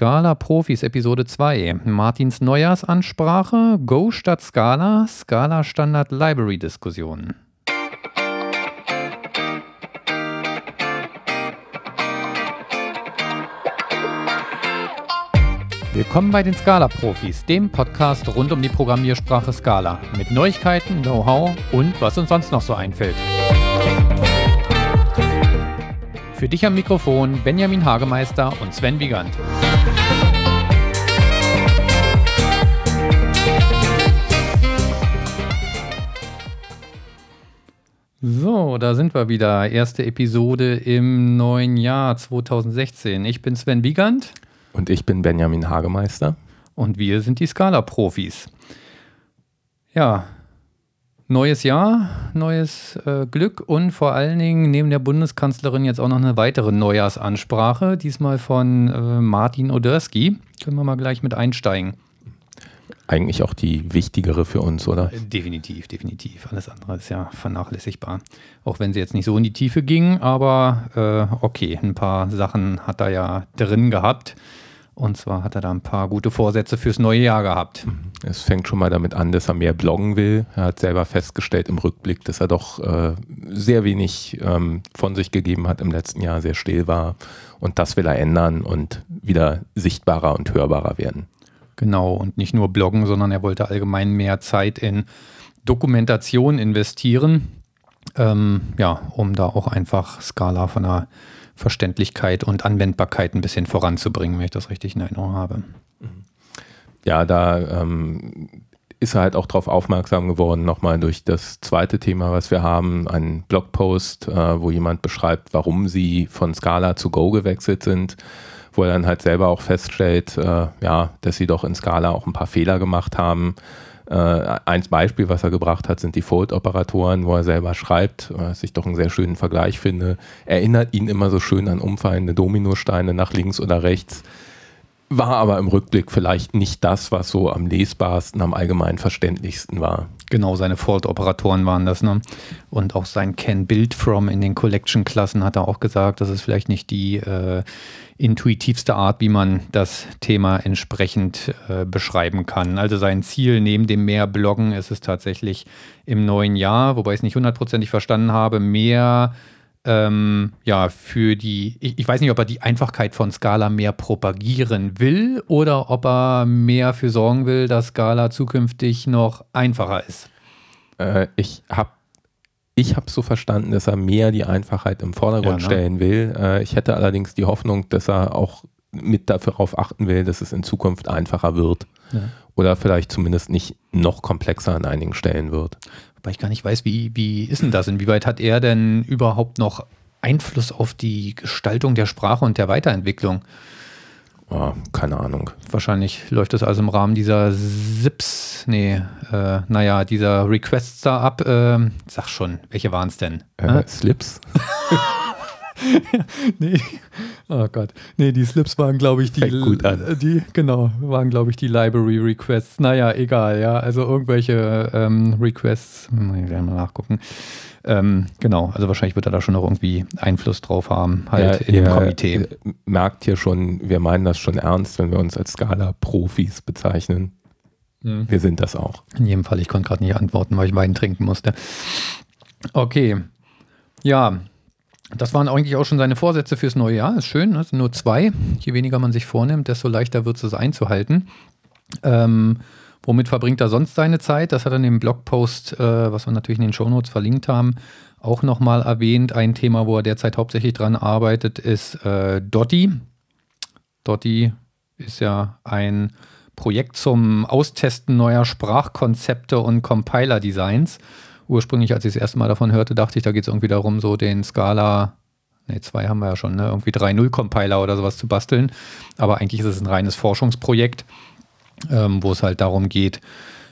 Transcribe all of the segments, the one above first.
Scala Profis Episode 2. Martins Neujahrsansprache, Go statt Scala, Scala Standard Library Diskussion. Willkommen bei den Scala Profis, dem Podcast rund um die Programmiersprache Scala mit Neuigkeiten, Know-how und was uns sonst noch so einfällt. Für dich am Mikrofon Benjamin Hagemeister und Sven Wiegand. So, da sind wir wieder. Erste Episode im neuen Jahr 2016. Ich bin Sven Wiegand. Und ich bin Benjamin Hagemeister. Und wir sind die Scala-Profis. Ja, Neues Jahr, neues äh, Glück und vor allen Dingen neben der Bundeskanzlerin jetzt auch noch eine weitere Neujahrsansprache, diesmal von äh, Martin Odersky. Können wir mal gleich mit einsteigen. Eigentlich auch die wichtigere für uns, oder? Definitiv, definitiv. Alles andere ist ja vernachlässigbar. Auch wenn sie jetzt nicht so in die Tiefe ging, aber äh, okay, ein paar Sachen hat er ja drin gehabt. Und zwar hat er da ein paar gute Vorsätze fürs neue Jahr gehabt. Es fängt schon mal damit an, dass er mehr bloggen will. Er hat selber festgestellt im Rückblick, dass er doch äh, sehr wenig ähm, von sich gegeben hat im letzten Jahr, sehr still war. Und das will er ändern und wieder sichtbarer und hörbarer werden. Genau, und nicht nur bloggen, sondern er wollte allgemein mehr Zeit in Dokumentation investieren. Ähm, ja, um da auch einfach Skala von der Verständlichkeit und Anwendbarkeit ein bisschen voranzubringen, wenn ich das richtig in Erinnerung habe. Ja, da ähm, ist er halt auch darauf aufmerksam geworden, nochmal durch das zweite Thema, was wir haben, ein Blogpost, äh, wo jemand beschreibt, warum sie von Scala zu Go gewechselt sind, wo er dann halt selber auch feststellt, äh, ja, dass sie doch in Scala auch ein paar Fehler gemacht haben äh, eins Beispiel, was er gebracht hat, sind die Fold-Operatoren, wo er selber schreibt, was ich doch einen sehr schönen Vergleich finde. Erinnert ihn immer so schön an umfallende Dominosteine nach links oder rechts. War aber im Rückblick vielleicht nicht das, was so am lesbarsten, am allgemein verständlichsten war. Genau, seine Fault-Operatoren waren das. Ne? Und auch sein Can Build From in den Collection-Klassen hat er auch gesagt, das ist vielleicht nicht die äh, intuitivste Art, wie man das Thema entsprechend äh, beschreiben kann. Also sein Ziel neben dem mehr Bloggen ist es tatsächlich im neuen Jahr, wobei ich es nicht hundertprozentig verstanden habe, mehr ähm, ja, für die, ich, ich, weiß nicht, ob er die Einfachkeit von Scala mehr propagieren will oder ob er mehr für sorgen will, dass Scala zukünftig noch einfacher ist. Äh, ich habe ich habe so verstanden, dass er mehr die Einfachheit im Vordergrund ja, ne? stellen will. Äh, ich hätte allerdings die Hoffnung, dass er auch mit darauf achten will, dass es in Zukunft einfacher wird. Ja. Oder vielleicht zumindest nicht noch komplexer an einigen Stellen wird. Wobei ich gar nicht weiß, wie, wie ist denn das? Inwieweit hat er denn überhaupt noch Einfluss auf die Gestaltung der Sprache und der Weiterentwicklung? Oh, keine Ahnung. Wahrscheinlich läuft das also im Rahmen dieser SIPs, nee, äh, naja, dieser Requests da ab. Äh, sag schon, welche waren es denn? Äh, Slips? nee, oh Gott. Nee, die Slips waren, glaube ich, die, die, genau, waren, glaube ich, die Library Requests. Naja, egal, ja. Also irgendwelche ähm, Requests, ich werde mal nachgucken. Ähm, genau, also wahrscheinlich wird er da schon noch irgendwie Einfluss drauf haben, halt ja, in dem Komitee. Merkt hier schon, wir meinen das schon ernst, wenn wir uns als Skala-Profis bezeichnen. Mhm. Wir sind das auch. In jedem Fall, ich konnte gerade nicht antworten, weil ich Wein trinken musste. Okay. Ja, das waren eigentlich auch schon seine Vorsätze fürs neue Jahr. Ist schön, ne? nur zwei. Je weniger man sich vornimmt, desto leichter wird es einzuhalten. Ähm, Womit verbringt er sonst seine Zeit? Das hat er in dem Blogpost, äh, was wir natürlich in den Shownotes verlinkt haben, auch nochmal erwähnt. Ein Thema, wo er derzeit hauptsächlich dran arbeitet, ist äh, Dotti. Dotti ist ja ein Projekt zum Austesten neuer Sprachkonzepte und Compiler-Designs. Ursprünglich, als ich das erste Mal davon hörte, dachte ich, da geht es irgendwie darum, so den Scala, ne, zwei haben wir ja schon, ne, irgendwie 3.0-Compiler oder sowas zu basteln. Aber eigentlich ist es ein reines Forschungsprojekt ähm, wo es halt darum geht,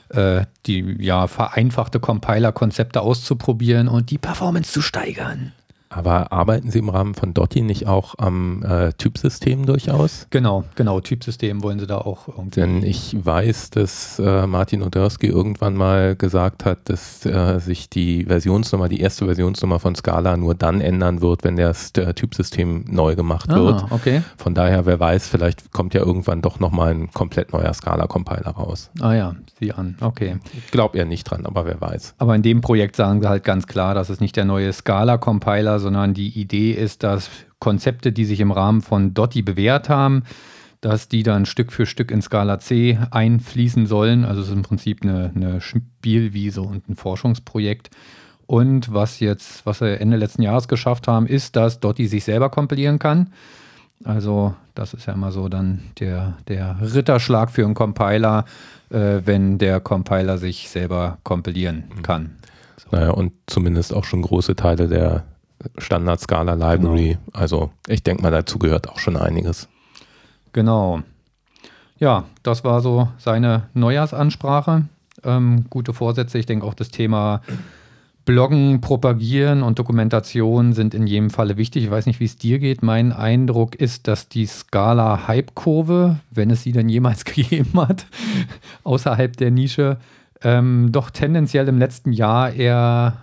äh, die ja vereinfachte Compiler-Konzepte auszuprobieren und die Performance zu steigern. Aber arbeiten Sie im Rahmen von Dotti nicht auch am äh, Typsystem durchaus? Genau, genau, Typsystem wollen Sie da auch irgendwie. Denn ich weiß, dass äh, Martin Odersky irgendwann mal gesagt hat, dass äh, sich die Versionsnummer, die erste Versionsnummer von Scala nur dann ändern wird, wenn das äh, Typsystem neu gemacht ah, wird. Okay. Von daher, wer weiß, vielleicht kommt ja irgendwann doch nochmal ein komplett neuer Scala-Compiler raus. Ah ja, sieh an, okay. Ich glaube eher nicht dran, aber wer weiß. Aber in dem Projekt sagen sie halt ganz klar, dass es nicht der neue Scala-Compiler sondern die Idee ist, dass Konzepte, die sich im Rahmen von Dotti bewährt haben, dass die dann Stück für Stück in Scala C einfließen sollen. Also es ist im Prinzip eine, eine Spielwiese und ein Forschungsprojekt. Und was jetzt, was wir Ende letzten Jahres geschafft haben, ist, dass Dotti sich selber kompilieren kann. Also das ist ja immer so dann der, der Ritterschlag für einen Compiler, äh, wenn der Compiler sich selber kompilieren mhm. kann. So. Naja, und zumindest auch schon große Teile der Standard Scala Library. Genau. Also ich denke mal, dazu gehört auch schon einiges. Genau. Ja, das war so seine Neujahrsansprache. Ähm, gute Vorsätze. Ich denke auch das Thema Bloggen, Propagieren und Dokumentation sind in jedem Falle wichtig. Ich weiß nicht, wie es dir geht. Mein Eindruck ist, dass die Scala-Hype-Kurve, wenn es sie denn jemals gegeben hat, außerhalb der Nische, ähm, doch tendenziell im letzten Jahr eher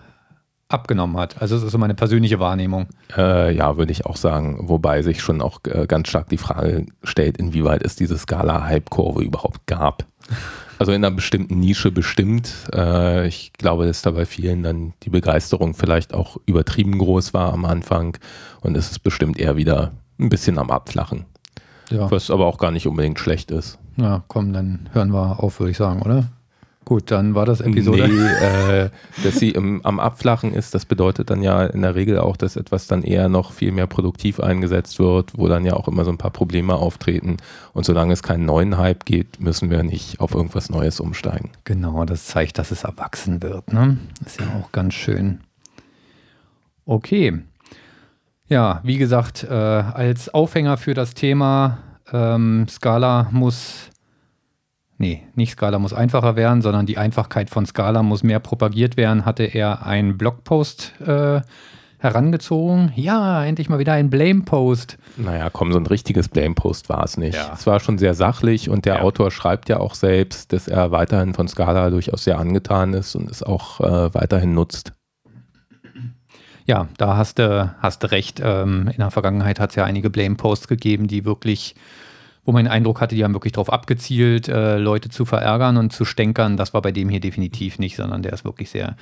abgenommen hat. Also das ist so meine persönliche Wahrnehmung. Äh, ja, würde ich auch sagen. Wobei sich schon auch äh, ganz stark die Frage stellt, inwieweit es diese Skala-Hype-Kurve überhaupt gab. Also in einer bestimmten Nische bestimmt. Äh, ich glaube, dass da bei vielen dann die Begeisterung vielleicht auch übertrieben groß war am Anfang und es ist bestimmt eher wieder ein bisschen am Abflachen. Ja. Was aber auch gar nicht unbedingt schlecht ist. Ja, komm, dann hören wir auf, würde ich sagen, oder? Gut, dann war das Episode. Nee, äh, dass sie im, am Abflachen ist, das bedeutet dann ja in der Regel auch, dass etwas dann eher noch viel mehr produktiv eingesetzt wird, wo dann ja auch immer so ein paar Probleme auftreten. Und solange es keinen neuen Hype gibt, müssen wir nicht auf irgendwas Neues umsteigen. Genau, das zeigt, dass es erwachsen wird. Ne? Ist ja auch ganz schön. Okay. Ja, wie gesagt, äh, als Aufhänger für das Thema ähm, Scala muss nee, nicht Scala muss einfacher werden, sondern die Einfachkeit von Scala muss mehr propagiert werden, hatte er einen Blogpost äh, herangezogen. Ja, endlich mal wieder ein Blame-Post. Naja, komm, so ein richtiges Blame-Post war es nicht. Ja. Es war schon sehr sachlich und der ja. Autor schreibt ja auch selbst, dass er weiterhin von Scala durchaus sehr angetan ist und es auch äh, weiterhin nutzt. Ja, da hast du hast recht. Ähm, in der Vergangenheit hat es ja einige Blame-Posts gegeben, die wirklich wo man den Eindruck hatte, die haben wirklich darauf abgezielt, äh, Leute zu verärgern und zu stänkern. Das war bei dem hier definitiv nicht, sondern der ist wirklich sehr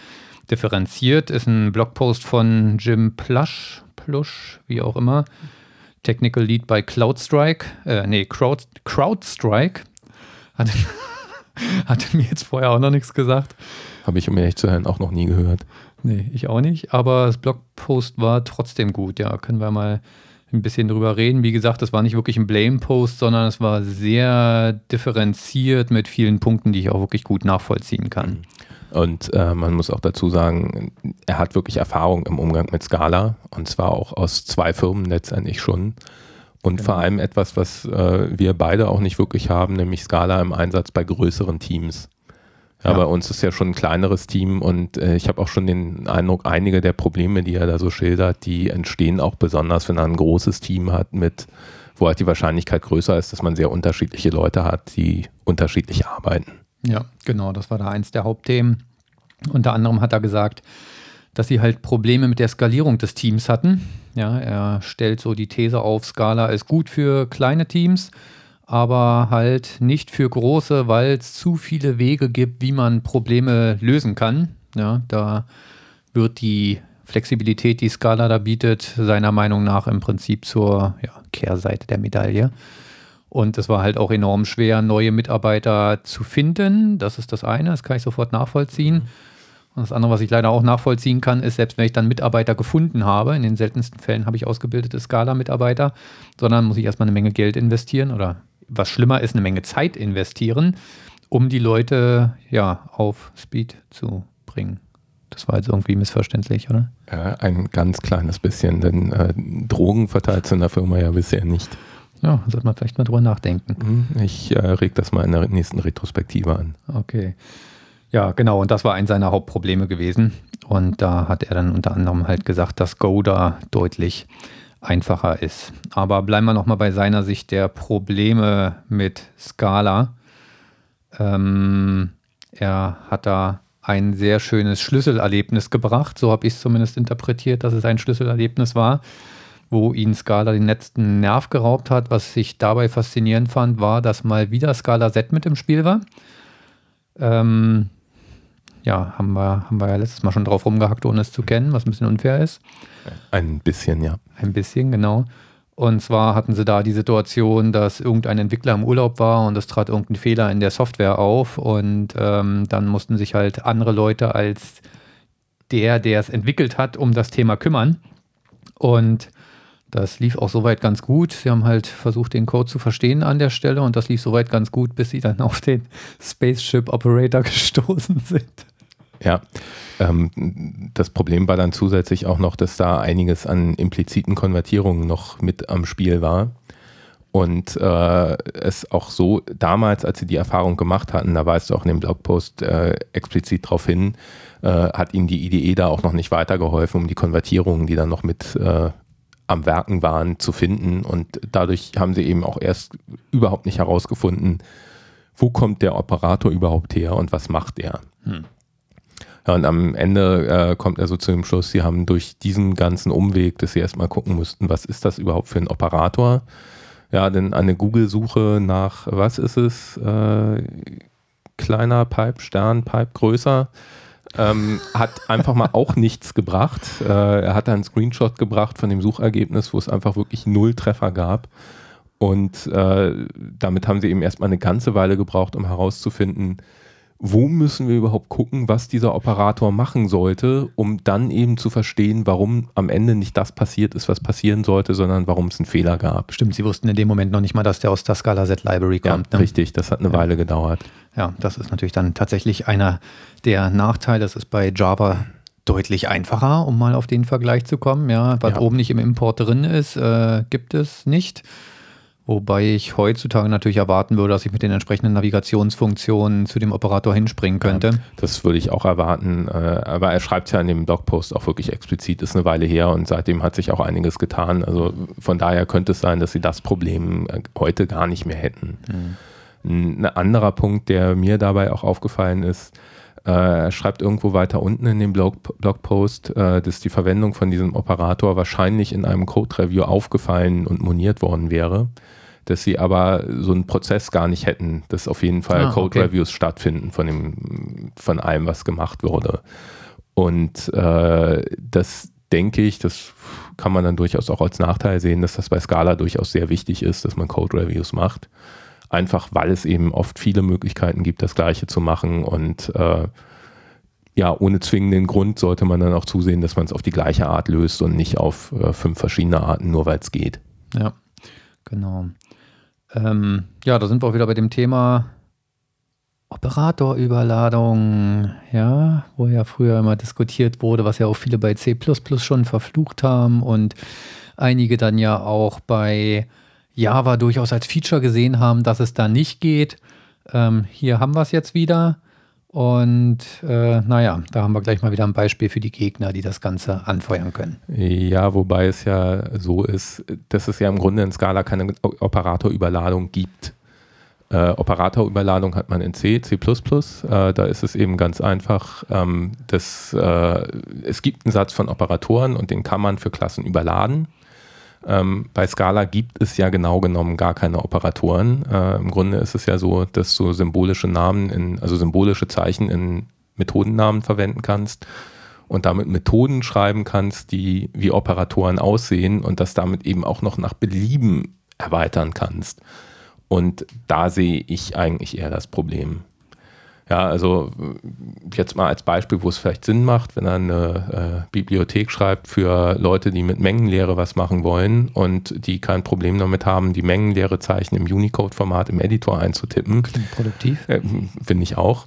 differenziert. Ist ein Blogpost von Jim Plush, Plush, wie auch immer. Technical Lead bei CloudStrike, äh, nee, Crowd, CrowdStrike. Hatte, hatte mir jetzt vorher auch noch nichts gesagt. Habe ich, um ehrlich zu sein, auch noch nie gehört. Nee, ich auch nicht. Aber das Blogpost war trotzdem gut. Ja, können wir mal ein bisschen drüber reden. Wie gesagt, das war nicht wirklich ein Blame-Post, sondern es war sehr differenziert mit vielen Punkten, die ich auch wirklich gut nachvollziehen kann. Und äh, man muss auch dazu sagen, er hat wirklich Erfahrung im Umgang mit Scala und zwar auch aus zwei Firmen letztendlich schon. Und genau. vor allem etwas, was äh, wir beide auch nicht wirklich haben, nämlich Scala im Einsatz bei größeren Teams. Ja, ja. bei uns ist ja schon ein kleineres Team und äh, ich habe auch schon den Eindruck, einige der Probleme, die er da so schildert, die entstehen auch besonders, wenn er ein großes Team hat mit wo halt die Wahrscheinlichkeit größer ist, dass man sehr unterschiedliche Leute hat, die unterschiedlich arbeiten. Ja, genau, das war da eins der Hauptthemen. Unter anderem hat er gesagt, dass sie halt Probleme mit der Skalierung des Teams hatten. Ja, er stellt so die These auf, Scala ist gut für kleine Teams, aber halt nicht für große, weil es zu viele Wege gibt, wie man Probleme lösen kann. Ja, da wird die Flexibilität, die Scala da bietet, seiner Meinung nach im Prinzip zur ja, Kehrseite der Medaille. Und es war halt auch enorm schwer, neue Mitarbeiter zu finden. Das ist das eine, das kann ich sofort nachvollziehen. Und das andere, was ich leider auch nachvollziehen kann, ist, selbst wenn ich dann Mitarbeiter gefunden habe, in den seltensten Fällen habe ich ausgebildete Scala-Mitarbeiter, sondern muss ich erstmal eine Menge Geld investieren oder was schlimmer ist, eine Menge Zeit investieren, um die Leute ja auf Speed zu bringen. Das war jetzt irgendwie missverständlich, oder? Ja, ein ganz kleines bisschen, denn äh, Drogen verteilt es in der Firma ja bisher nicht. Ja, sollte man vielleicht mal drüber nachdenken. Mhm, ich äh, reg das mal in der nächsten Retrospektive an. Okay. Ja, genau, und das war eins seiner Hauptprobleme gewesen. Und da hat er dann unter anderem halt gesagt, dass Go da deutlich einfacher ist. Aber bleiben wir nochmal bei seiner Sicht der Probleme mit Scala. Ähm, er hat da ein sehr schönes Schlüsselerlebnis gebracht. So habe ich es zumindest interpretiert, dass es ein Schlüsselerlebnis war, wo ihn Scala den letzten Nerv geraubt hat. Was ich dabei faszinierend fand, war, dass mal wieder Scala Z mit im Spiel war. Ähm, ja, haben wir, haben wir ja letztes Mal schon drauf rumgehackt, ohne es zu kennen, was ein bisschen unfair ist. Ein bisschen, ja. Ein bisschen, genau. Und zwar hatten sie da die Situation, dass irgendein Entwickler im Urlaub war und es trat irgendein Fehler in der Software auf und ähm, dann mussten sich halt andere Leute als der, der es entwickelt hat, um das Thema kümmern. Und das lief auch soweit ganz gut. Sie haben halt versucht, den Code zu verstehen an der Stelle und das lief soweit ganz gut, bis sie dann auf den Spaceship Operator gestoßen sind. Ja, ähm, das Problem war dann zusätzlich auch noch, dass da einiges an impliziten Konvertierungen noch mit am Spiel war. Und äh, es auch so damals, als sie die Erfahrung gemacht hatten, da weist du auch in dem Blogpost äh, explizit darauf hin, äh, hat ihnen die IDE da auch noch nicht weitergeholfen, um die Konvertierungen, die dann noch mit äh, am Werken waren, zu finden. Und dadurch haben sie eben auch erst überhaupt nicht herausgefunden, wo kommt der Operator überhaupt her und was macht er. Hm. Ja, und am Ende äh, kommt er so zu dem Schluss, sie haben durch diesen ganzen Umweg, dass sie erstmal gucken mussten, was ist das überhaupt für ein Operator? Ja, denn eine Google-Suche nach, was ist es? Äh, kleiner Pipe, Stern, Pipe größer, ähm, hat einfach mal auch nichts gebracht. Äh, er hat einen Screenshot gebracht von dem Suchergebnis, wo es einfach wirklich null Treffer gab. Und äh, damit haben sie eben erstmal eine ganze Weile gebraucht, um herauszufinden, wo müssen wir überhaupt gucken, was dieser Operator machen sollte, um dann eben zu verstehen, warum am Ende nicht das passiert ist, was passieren sollte, sondern warum es einen Fehler gab. Stimmt, Sie wussten in dem Moment noch nicht mal, dass der aus der Scala Set Library kommt. Ja, ne? Richtig, das hat eine ja. Weile gedauert. Ja, das ist natürlich dann tatsächlich einer der Nachteile. Das ist bei Java deutlich einfacher, um mal auf den Vergleich zu kommen. Ja, was ja. oben nicht im Import drin ist, äh, gibt es nicht. Wobei ich heutzutage natürlich erwarten würde, dass ich mit den entsprechenden Navigationsfunktionen zu dem Operator hinspringen könnte. Ja, das würde ich auch erwarten. Äh, aber er schreibt ja in dem Blogpost auch wirklich explizit, ist eine Weile her und seitdem hat sich auch einiges getan. Also von daher könnte es sein, dass sie das Problem äh, heute gar nicht mehr hätten. Mhm. Ein anderer Punkt, der mir dabei auch aufgefallen ist, er schreibt irgendwo weiter unten in dem Blog, Blogpost, dass die Verwendung von diesem Operator wahrscheinlich in einem Code-Review aufgefallen und moniert worden wäre dass sie aber so einen Prozess gar nicht hätten, dass auf jeden Fall ah, Code-Reviews okay. stattfinden von, dem, von allem, was gemacht wurde. Und äh, das denke ich, das kann man dann durchaus auch als Nachteil sehen, dass das bei Scala durchaus sehr wichtig ist, dass man Code-Reviews macht. Einfach weil es eben oft viele Möglichkeiten gibt, das Gleiche zu machen und äh, ja, ohne zwingenden Grund sollte man dann auch zusehen, dass man es auf die gleiche Art löst und nicht auf äh, fünf verschiedene Arten, nur weil es geht. Ja, genau. Ähm, ja, da sind wir auch wieder bei dem Thema Operatorüberladung, ja, wo ja früher immer diskutiert wurde, was ja auch viele bei C schon verflucht haben und einige dann ja auch bei Java durchaus als Feature gesehen haben, dass es da nicht geht. Ähm, hier haben wir es jetzt wieder. Und äh, naja, da haben wir gleich mal wieder ein Beispiel für die Gegner, die das Ganze anfeuern können. Ja, wobei es ja so ist, dass es ja im Grunde in Scala keine Operatorüberladung gibt. Äh, Operatorüberladung hat man in C, C++. Äh, da ist es eben ganz einfach, ähm, dass, äh, es gibt einen Satz von Operatoren und den kann man für Klassen überladen. Ähm, bei Scala gibt es ja genau genommen gar keine Operatoren. Äh, Im Grunde ist es ja so, dass du symbolische Namen, in, also symbolische Zeichen in Methodennamen verwenden kannst und damit Methoden schreiben kannst, die wie Operatoren aussehen und das damit eben auch noch nach Belieben erweitern kannst. Und da sehe ich eigentlich eher das Problem. Ja, also jetzt mal als Beispiel, wo es vielleicht Sinn macht, wenn er eine äh, Bibliothek schreibt für Leute, die mit Mengenlehre was machen wollen und die kein Problem damit haben, die Mengenlehre-Zeichen im Unicode-Format im Editor einzutippen. Klingt produktiv. Äh, Finde ich auch.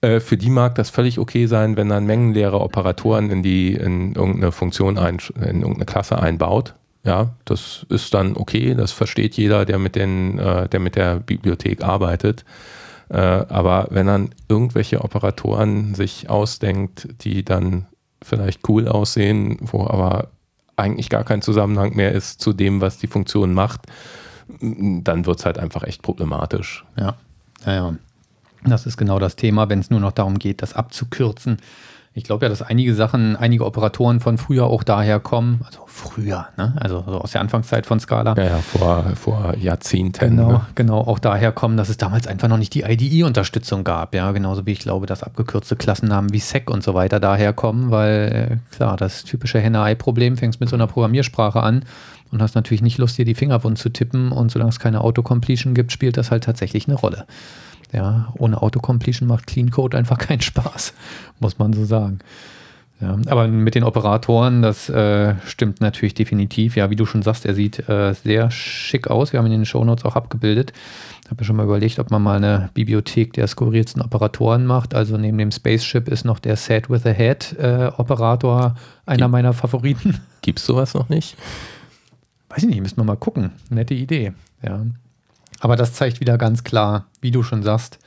Äh, für die mag das völlig okay sein, wenn dann Mengenlehre Operatoren in die in irgendeine Funktion ein, in irgendeine Klasse einbaut. Ja, das ist dann okay, das versteht jeder, der mit den, äh, der mit der Bibliothek arbeitet. Äh, aber wenn dann irgendwelche Operatoren sich ausdenkt, die dann vielleicht cool aussehen, wo aber eigentlich gar kein Zusammenhang mehr ist zu dem, was die Funktion macht, dann wird es halt einfach echt problematisch. Ja, ja, ja. Das ist genau das Thema, wenn es nur noch darum geht, das abzukürzen. Ich glaube ja, dass einige Sachen, einige Operatoren von früher auch daher kommen, also früher, ne? also so aus der Anfangszeit von Scala. Ja, ja, vor, vor Jahrzehnten. Genau, ne? genau, auch daher kommen, dass es damals einfach noch nicht die IDE-Unterstützung gab. Ja, genauso wie ich glaube, dass abgekürzte Klassennamen wie SEC und so weiter daher kommen, weil äh, klar, das typische Henne-Ei-Problem fängst mit so einer Programmiersprache an und hast natürlich nicht Lust, dir die Finger wund zu tippen und solange es keine Autocompletion gibt, spielt das halt tatsächlich eine Rolle. Ja, ohne Autocompletion macht Clean Code einfach keinen Spaß, muss man so sagen. Ja, aber mit den Operatoren, das äh, stimmt natürlich definitiv. Ja, wie du schon sagst, er sieht äh, sehr schick aus. Wir haben ihn in den Shownotes auch abgebildet. Ich habe mir schon mal überlegt, ob man mal eine Bibliothek der skurrilsten Operatoren macht. Also neben dem Spaceship ist noch der Set with a Head äh, Operator einer Gibt, meiner Favoriten. Gibt es sowas noch nicht? Weiß ich nicht, müssen wir mal gucken. Nette Idee. Ja. Aber das zeigt wieder ganz klar, wie du schon sagst,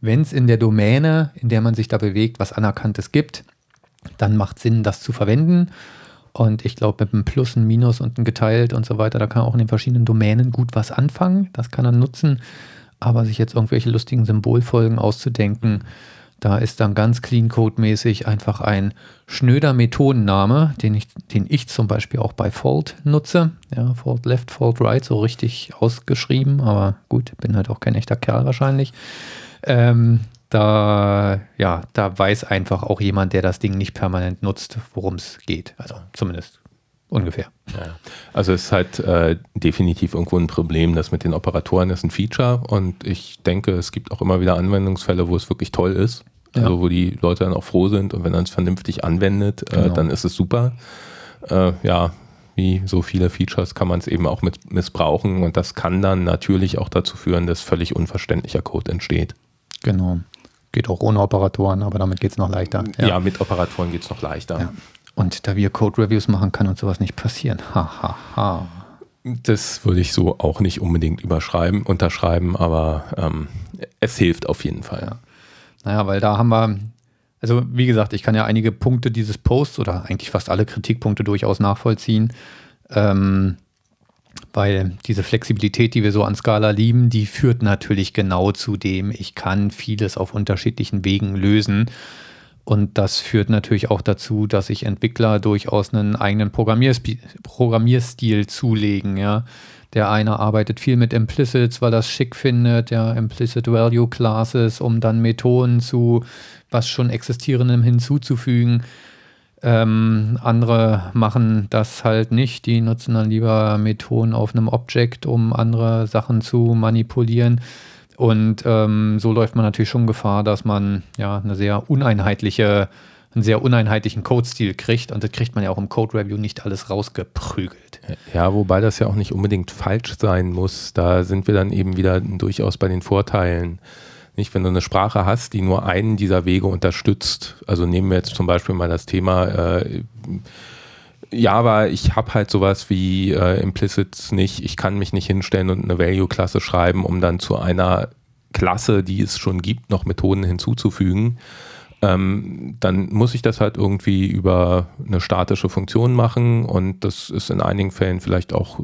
wenn es in der Domäne, in der man sich da bewegt, was Anerkanntes gibt, dann macht Sinn, das zu verwenden. Und ich glaube, mit einem Plus, einem Minus und einem geteilt und so weiter, da kann man auch in den verschiedenen Domänen gut was anfangen. Das kann er nutzen. Aber sich jetzt irgendwelche lustigen Symbolfolgen auszudenken, da ist dann ganz clean code-mäßig einfach ein schnöder Methodenname, den ich, den ich zum Beispiel auch bei Fault nutze. Ja, Fault Left, Fault Right, so richtig ausgeschrieben, aber gut, bin halt auch kein echter Kerl wahrscheinlich. Ähm, da, ja, da weiß einfach auch jemand, der das Ding nicht permanent nutzt, worum es geht. Also zumindest ungefähr. Ja. Also es ist halt äh, definitiv irgendwo ein Problem, das mit den Operatoren ist ein Feature und ich denke, es gibt auch immer wieder Anwendungsfälle, wo es wirklich toll ist. Also ja. wo die Leute dann auch froh sind und wenn man es vernünftig anwendet, äh, genau. dann ist es super. Äh, ja, wie so viele Features kann man es eben auch mit missbrauchen und das kann dann natürlich auch dazu führen, dass völlig unverständlicher Code entsteht. Genau. Geht auch ohne Operatoren, aber damit geht es noch leichter. Ja. ja, mit Operatoren geht es noch leichter. Ja. Und da wir Code-Reviews machen, kann uns sowas nicht passieren. Ha, ha, ha. Das würde ich so auch nicht unbedingt überschreiben, unterschreiben, aber ähm, es hilft auf jeden Fall. Ja. Naja, weil da haben wir, also wie gesagt, ich kann ja einige Punkte dieses Posts oder eigentlich fast alle Kritikpunkte durchaus nachvollziehen. Ähm, weil diese Flexibilität, die wir so an Scala lieben, die führt natürlich genau zu dem, ich kann vieles auf unterschiedlichen Wegen lösen. Und das führt natürlich auch dazu, dass sich Entwickler durchaus einen eigenen Programmiersp Programmierstil zulegen. Ja. Der eine arbeitet viel mit Implicits, weil das schick findet, ja, Implicit Value Classes, um dann Methoden zu was schon existierendem hinzuzufügen. Ähm, andere machen das halt nicht. Die nutzen dann lieber Methoden auf einem Object, um andere Sachen zu manipulieren. Und ähm, so läuft man natürlich schon Gefahr, dass man ja eine sehr uneinheitliche, einen sehr uneinheitlichen Code-Stil kriegt. Und das kriegt man ja auch im Code-Review nicht alles rausgeprügelt. Ja, wobei das ja auch nicht unbedingt falsch sein muss. Da sind wir dann eben wieder durchaus bei den Vorteilen. Nicht, wenn du eine Sprache hast, die nur einen dieser Wege unterstützt. Also nehmen wir jetzt zum Beispiel mal das Thema äh, Java, ich habe halt sowas wie äh, Implicits nicht. Ich kann mich nicht hinstellen und eine Value-Klasse schreiben, um dann zu einer Klasse, die es schon gibt, noch Methoden hinzuzufügen. Ähm, dann muss ich das halt irgendwie über eine statische Funktion machen und das ist in einigen Fällen vielleicht auch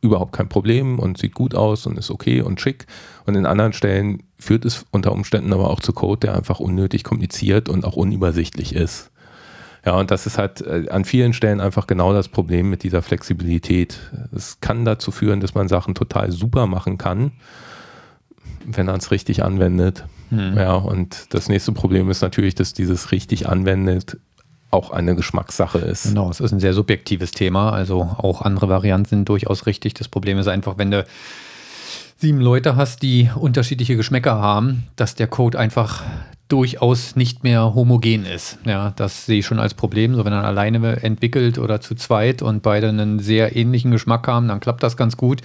überhaupt kein Problem und sieht gut aus und ist okay und schick. Und in anderen Stellen führt es unter Umständen aber auch zu Code, der einfach unnötig kompliziert und auch unübersichtlich ist. Ja, und das ist halt äh, an vielen Stellen einfach genau das Problem mit dieser Flexibilität. Es kann dazu führen, dass man Sachen total super machen kann, wenn man es richtig anwendet. Hm. Ja, und das nächste Problem ist natürlich, dass dieses richtig anwendet auch eine Geschmackssache ist. Genau, es ist ein sehr subjektives Thema. Also auch andere Varianten sind durchaus richtig. Das Problem ist einfach, wenn du sieben Leute hast, die unterschiedliche Geschmäcker haben, dass der Code einfach durchaus nicht mehr homogen ist. Ja, das sehe ich schon als Problem. So, wenn er alleine entwickelt oder zu zweit und beide einen sehr ähnlichen Geschmack haben, dann klappt das ganz gut.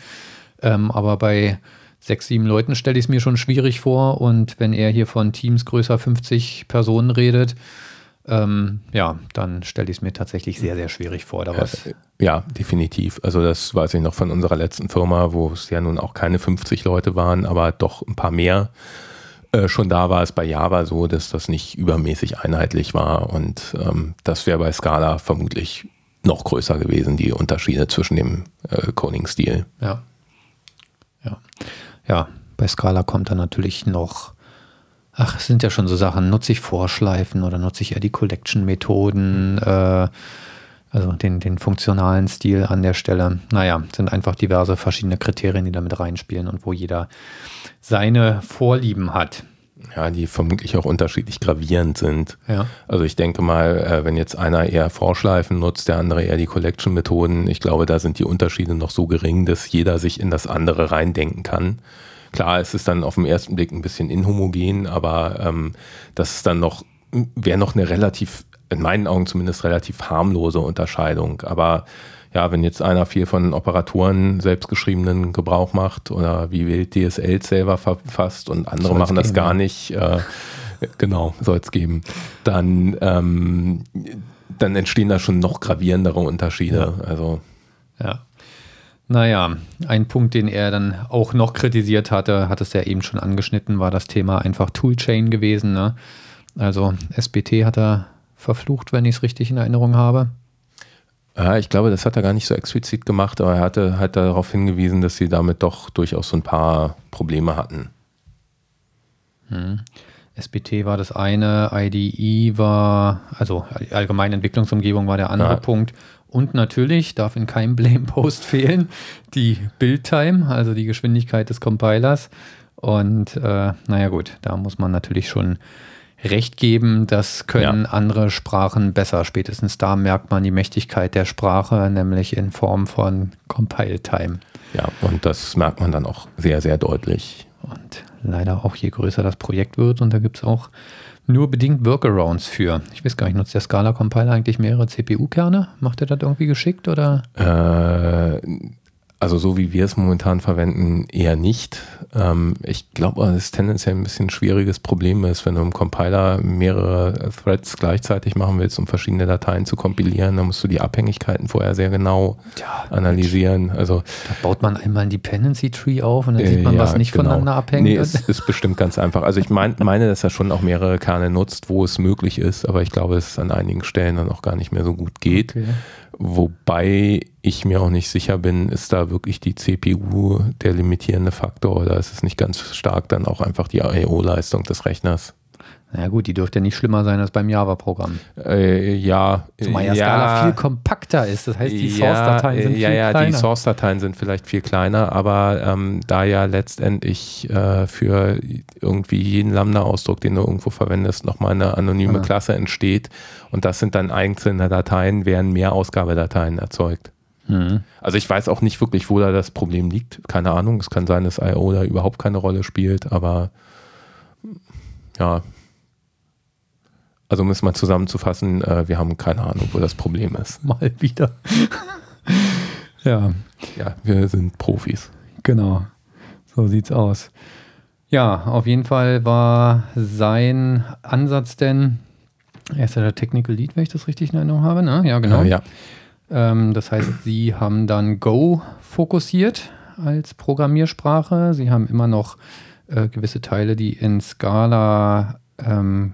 Ähm, aber bei sechs, sieben Leuten stelle ich es mir schon schwierig vor. Und wenn er hier von Teams größer 50 Personen redet, ähm, ja, dann stelle ich es mir tatsächlich sehr, sehr schwierig vor. Da was äh, ja, definitiv. Also das weiß ich noch von unserer letzten Firma, wo es ja nun auch keine 50 Leute waren, aber doch ein paar mehr äh, schon da war es bei Java so, dass das nicht übermäßig einheitlich war und ähm, das wäre bei Scala vermutlich noch größer gewesen, die Unterschiede zwischen dem äh, Coding-Stil. Ja. Ja. Ja, bei Scala kommt dann natürlich noch, ach, es sind ja schon so Sachen, nutze ich Vorschleifen oder nutze ich eher die Collection-Methoden, äh, also den, den funktionalen Stil an der Stelle. Naja, sind einfach diverse verschiedene Kriterien, die damit reinspielen und wo jeder seine Vorlieben hat. Ja, die vermutlich auch unterschiedlich gravierend sind. Ja. Also ich denke mal, äh, wenn jetzt einer eher Vorschleifen nutzt, der andere eher die Collection-Methoden, ich glaube, da sind die Unterschiede noch so gering, dass jeder sich in das andere reindenken kann. Klar, es ist dann auf den ersten Blick ein bisschen inhomogen, aber ähm, das ist dann noch, wäre noch eine relativ, in meinen Augen zumindest relativ harmlose Unterscheidung. Aber ja, wenn jetzt einer viel von Operatoren selbstgeschriebenen Gebrauch macht oder wie wild DSL selber verfasst und andere Soll's machen das geben, gar ja. nicht, äh, genau, soll es geben, dann, ähm, dann entstehen da schon noch gravierendere Unterschiede. Also Ja. Naja, ein Punkt, den er dann auch noch kritisiert hatte, hat es ja eben schon angeschnitten, war das Thema einfach Toolchain gewesen. Ne? Also SBT hat er verflucht, wenn ich es richtig in Erinnerung habe. Ja, ich glaube, das hat er gar nicht so explizit gemacht, aber er hatte halt darauf hingewiesen, dass sie damit doch durchaus so ein paar Probleme hatten. SBT war das eine, IDE war, also allgemeine Entwicklungsumgebung war der andere Ja. Punkt. Und natürlich darf in keinem Blame-Post fehlen die Build-Time, also die Geschwindigkeit des Compilers. Und äh, naja gut, da muss man natürlich schon recht geben, das können andere Sprachen besser. Spätestens da merkt man die Mächtigkeit der Sprache, nämlich in Form von Compile-Time. Ja, und das merkt man dann auch sehr, sehr deutlich. Und leider auch je größer das Projekt wird, und da gibt es auch nur bedingt Workarounds für. Ich weiß gar nicht, nutzt der Scala-Compiler eigentlich mehrere CPU-Kerne? Macht er das irgendwie geschickt oder? Äh, also so wie wir es momentan verwenden, eher nicht. Ähm, ich glaube, dass es tendenziell ein bisschen ein schwieriges Problem ist, wenn du im Compiler mehrere Threads gleichzeitig machen willst, um verschiedene Dateien zu kompilieren, dann musst du die Abhängigkeiten vorher sehr genau Tja, analysieren. Also Da baut man einmal ein Dependency Tree auf und dann sieht man, Äh, was ja, nicht genau. voneinander abhängt. Nee, es ist bestimmt ganz einfach. Also ich mein, meine, dass er schon auch mehrere Kerne nutzt, wo es möglich ist, aber ich glaube, dass es an einigen Stellen dann auch gar nicht mehr so gut geht. Okay. Wobei ich mir auch nicht sicher bin, ist da wirklich die CPU der limitierende Faktor oder ist es nicht ganz stark dann auch einfach die I.O.-Leistung des Rechners? Na gut, die dürfte ja nicht schlimmer sein als beim Java-Programm. Äh, ja, Zumal ja ja, Scala viel kompakter ist. Das heißt, die Source-Dateien sind ja, viel ja, kleiner. die Source-Dateien sind vielleicht viel kleiner, aber ähm, da ja letztendlich äh, für irgendwie jeden Lambda-Ausdruck, den du irgendwo verwendest, nochmal eine anonyme Ah. Klasse entsteht und das sind dann einzelne Dateien, werden mehr Ausgabedateien erzeugt. Mhm. Also ich weiß auch nicht wirklich, wo da das Problem liegt. Keine Ahnung. Es kann sein, dass I.O. da überhaupt keine Rolle spielt, aber ja. Also um es mal zusammenzufassen, äh, wir haben keine Ahnung, wo das Problem ist. Mal wieder. ja, Ja, wir sind Profis. genau. So sieht's aus. Ja, auf jeden Fall war sein Ansatz denn, er ist ja der Technical Lead, wenn ich das richtig in Erinnerung habe, ne? Ja, genau. Äh, ja. Ähm, das heißt, Sie haben dann Go fokussiert als Programmiersprache. Sie haben immer noch äh, gewisse Teile, die in Scala ähm,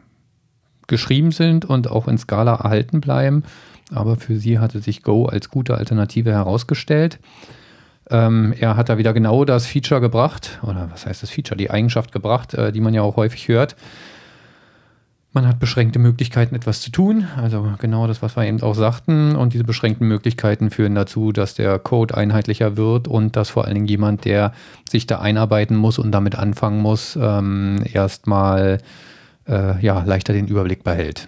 geschrieben sind und auch in Scala erhalten bleiben. Aber für Sie hatte sich Go als gute Alternative herausgestellt. Ähm, er hat da wieder genau das Feature gebracht, oder was heißt das Feature, die Eigenschaft gebracht, äh, die man ja auch häufig hört. Man hat beschränkte Möglichkeiten, etwas zu tun. Also genau das, was wir eben auch sagten. Und diese beschränkten Möglichkeiten führen dazu, dass der Code einheitlicher wird und dass vor allen Dingen jemand, der sich da einarbeiten muss und damit anfangen muss, ähm, erstmal äh, ja, leichter den Überblick behält.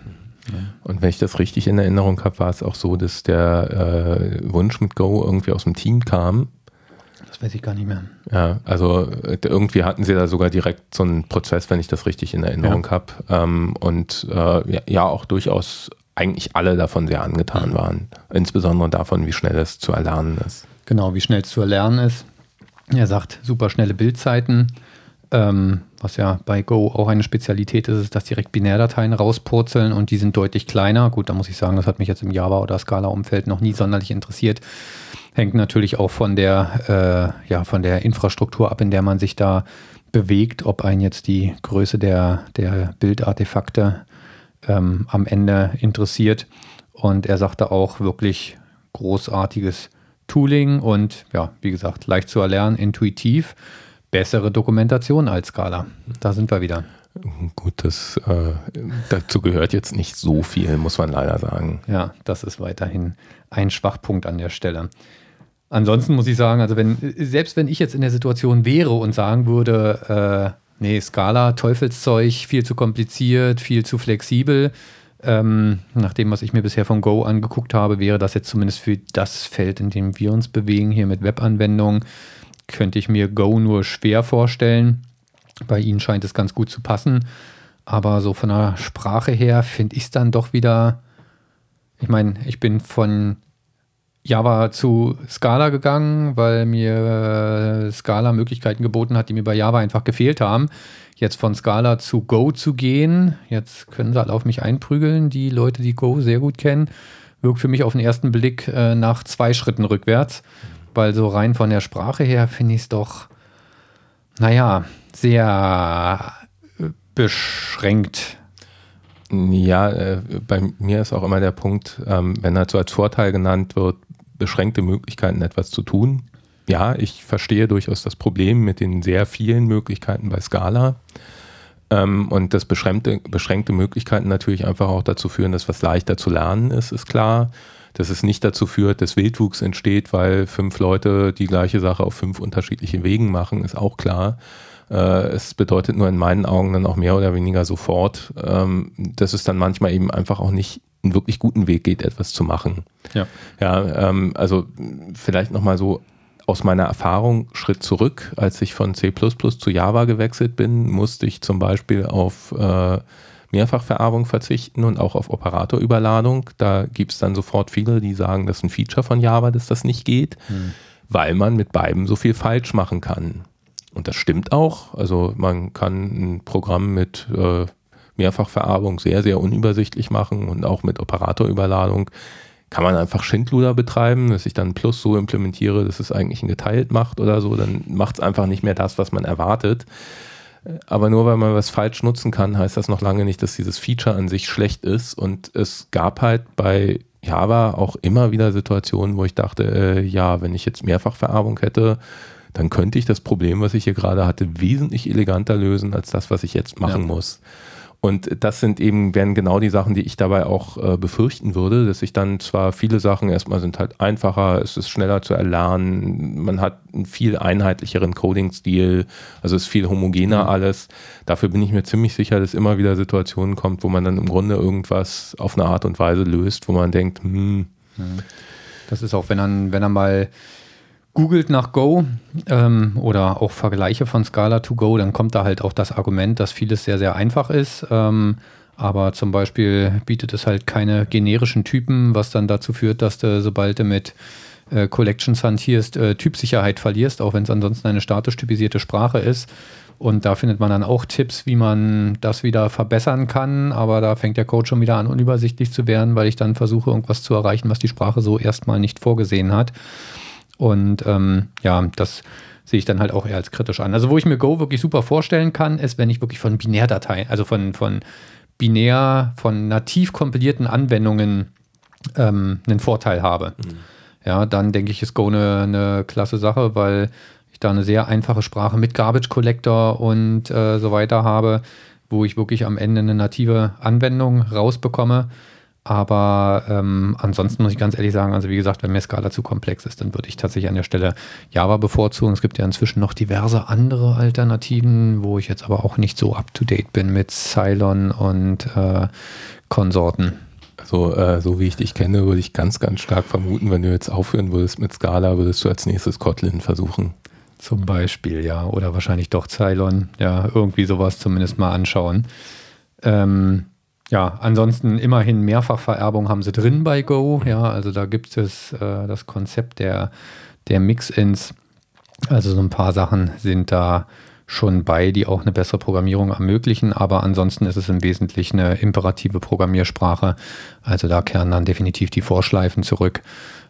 Und wenn ich das richtig in Erinnerung habe, war es auch so, dass der äh, Wunsch mit Go irgendwie aus dem Team kam. Das weiß ich gar nicht mehr. Ja, also irgendwie hatten sie da sogar direkt so einen Prozess, wenn ich das richtig in Erinnerung habe. Ähm, und äh, ja, ja, auch durchaus eigentlich alle davon sehr angetan waren. Insbesondere davon, wie schnell es zu erlernen ist. Genau, wie schnell es zu erlernen ist. Er sagt, super schnelle Bildzeiten. Ähm, was ja bei Go auch eine Spezialität ist, ist, dass direkt Binärdateien rauspurzeln und die sind deutlich kleiner. Gut, da muss ich sagen, das hat mich jetzt im Java- oder Scala-Umfeld noch nie sonderlich interessiert. Hängt natürlich auch von der, äh, ja, von der Infrastruktur ab, in der man sich da bewegt, ob einen jetzt die Größe der, der Bildartefakte ähm, am Ende interessiert. Und er sagte auch wirklich großartiges Tooling und ja, wie gesagt, leicht zu erlernen, intuitiv, bessere Dokumentation als Scala. Da sind wir wieder. Gut, das äh, dazu gehört jetzt nicht so viel, muss man leider sagen. Ja, das ist weiterhin ein Schwachpunkt an der Stelle. Ansonsten muss ich sagen, also wenn, selbst wenn ich jetzt in der Situation wäre und sagen würde, äh, nee, Scala, Teufelszeug, viel zu kompliziert, viel zu flexibel, ähm, nach dem, was ich mir bisher von Go angeguckt habe, wäre das jetzt zumindest für das Feld, in dem wir uns bewegen, hier mit Webanwendungen, könnte ich mir Go nur schwer vorstellen. Bei Ihnen scheint es ganz gut zu passen. Aber so von der Sprache her finde ich es dann doch wieder. Ich meine, ich bin von Java zu Scala gegangen, weil mir Scala Möglichkeiten geboten hat, die mir bei Java einfach gefehlt haben. Jetzt von Scala zu Go zu gehen, jetzt können sie alle auf mich einprügeln, die Leute, die Go sehr gut kennen, wirkt für mich auf den ersten Blick äh, nach zwei Schritten rückwärts, weil so rein von der Sprache her finde ich es doch, naja, sehr äh, beschränkt. Ja, äh, bei mir ist auch immer der Punkt, ähm, wenn halt so als Vorteil genannt wird, beschränkte Möglichkeiten, etwas zu tun. Ja, ich verstehe durchaus das Problem mit den sehr vielen Möglichkeiten bei Scala. Ähm, und dass beschränkte, beschränkte Möglichkeiten natürlich einfach auch dazu führen, dass was leichter zu lernen ist, ist klar. Dass es nicht dazu führt, dass Wildwuchs entsteht, weil fünf Leute die gleiche Sache auf fünf unterschiedliche Wegen machen, ist auch klar. Äh, es bedeutet nur in meinen Augen dann auch mehr oder weniger sofort, ähm, dass es dann manchmal eben einfach auch nicht einen wirklich guten Weg geht, etwas zu machen. Ja. Ja, ähm, also vielleicht nochmal so aus meiner Erfahrung Schritt zurück. Als ich von C zu Java gewechselt bin, musste ich zum Beispiel auf äh, Mehrfachvererbung verzichten und auch auf Operatorüberladung. Da gibt es dann sofort viele, die sagen, das ist ein Feature von Java, dass das nicht geht, hm. weil man mit beiden so viel falsch machen kann. Und das stimmt auch. Also man kann ein Programm mit äh, Mehrfachvererbung sehr, sehr unübersichtlich machen und auch mit Operatorüberladung kann man einfach Schindluder betreiben, dass ich dann Plus so implementiere, dass es eigentlich ein geteilt macht oder so, dann macht es einfach nicht mehr das, was man erwartet. Aber nur weil man was falsch nutzen kann, heißt das noch lange nicht, dass dieses Feature an sich schlecht ist. Und es gab halt bei Java auch immer wieder Situationen, wo ich dachte, äh, ja, wenn ich jetzt Mehrfachvererbung hätte, dann könnte ich das Problem, was ich hier gerade hatte, wesentlich eleganter lösen als das, was ich jetzt machen ja. muss. Und das sind eben, wären genau die Sachen, die ich dabei auch äh, befürchten würde, dass ich dann zwar viele Sachen erstmal sind halt einfacher, es ist schneller zu erlernen, man hat einen viel einheitlicheren Coding-Stil, also ist viel homogener mhm. alles. Dafür bin ich mir ziemlich sicher, dass immer wieder Situationen kommt, wo man dann im Grunde irgendwas auf eine Art und Weise löst, wo man denkt, hm. Das ist auch, wenn dann, wenn er mal googelt nach Go ähm, oder auch Vergleiche von Scala to Go, dann kommt da halt auch das Argument, dass vieles sehr, sehr einfach ist. Ähm, aber zum Beispiel bietet es halt keine generischen Typen, was dann dazu führt, dass du, sobald du mit äh, Collections hantierst, äh, Typsicherheit verlierst, auch wenn es ansonsten eine statisch typisierte Sprache ist. Und da findet man dann auch Tipps, wie man das wieder verbessern kann. Aber da fängt der Code schon wieder an, unübersichtlich zu werden, weil ich dann versuche, irgendwas zu erreichen, was die Sprache so erstmal nicht vorgesehen hat. Und ähm, ja, das sehe ich dann halt auch eher als kritisch an. Also wo ich mir Go wirklich super vorstellen kann, ist, wenn ich wirklich von Binärdateien, also von, von binär, von nativ kompilierten Anwendungen ähm, einen Vorteil habe. Mhm. Ja, dann denke ich, ist Go eine, eine klasse Sache, weil ich da eine sehr einfache Sprache mit Garbage Collector und äh, so weiter habe, wo ich wirklich am Ende eine native Anwendung rausbekomme. Aber ähm, ansonsten muss ich ganz ehrlich sagen, also wie gesagt, wenn mir Scala zu komplex ist, dann würde ich tatsächlich an der Stelle Java bevorzugen. Es gibt ja inzwischen noch diverse andere Alternativen, wo ich jetzt aber auch nicht so up-to-date bin mit Cylon und äh, Konsorten. Also äh, so wie ich dich kenne, würde ich ganz, ganz stark vermuten, wenn du jetzt aufhören würdest mit Scala, würdest du als nächstes Kotlin versuchen. Zum Beispiel, ja. Oder wahrscheinlich doch Cylon. Ja, irgendwie sowas zumindest mal anschauen. Ähm, ja, ansonsten immerhin Mehrfachvererbung haben sie drin bei Go. Ja, also da gibt es äh, das Konzept der, der Mix-Ins. Also so ein paar Sachen sind da schon bei, die auch eine bessere Programmierung ermöglichen, aber ansonsten ist es im Wesentlichen eine imperative Programmiersprache. Also da kehren dann definitiv die Vorschleifen zurück.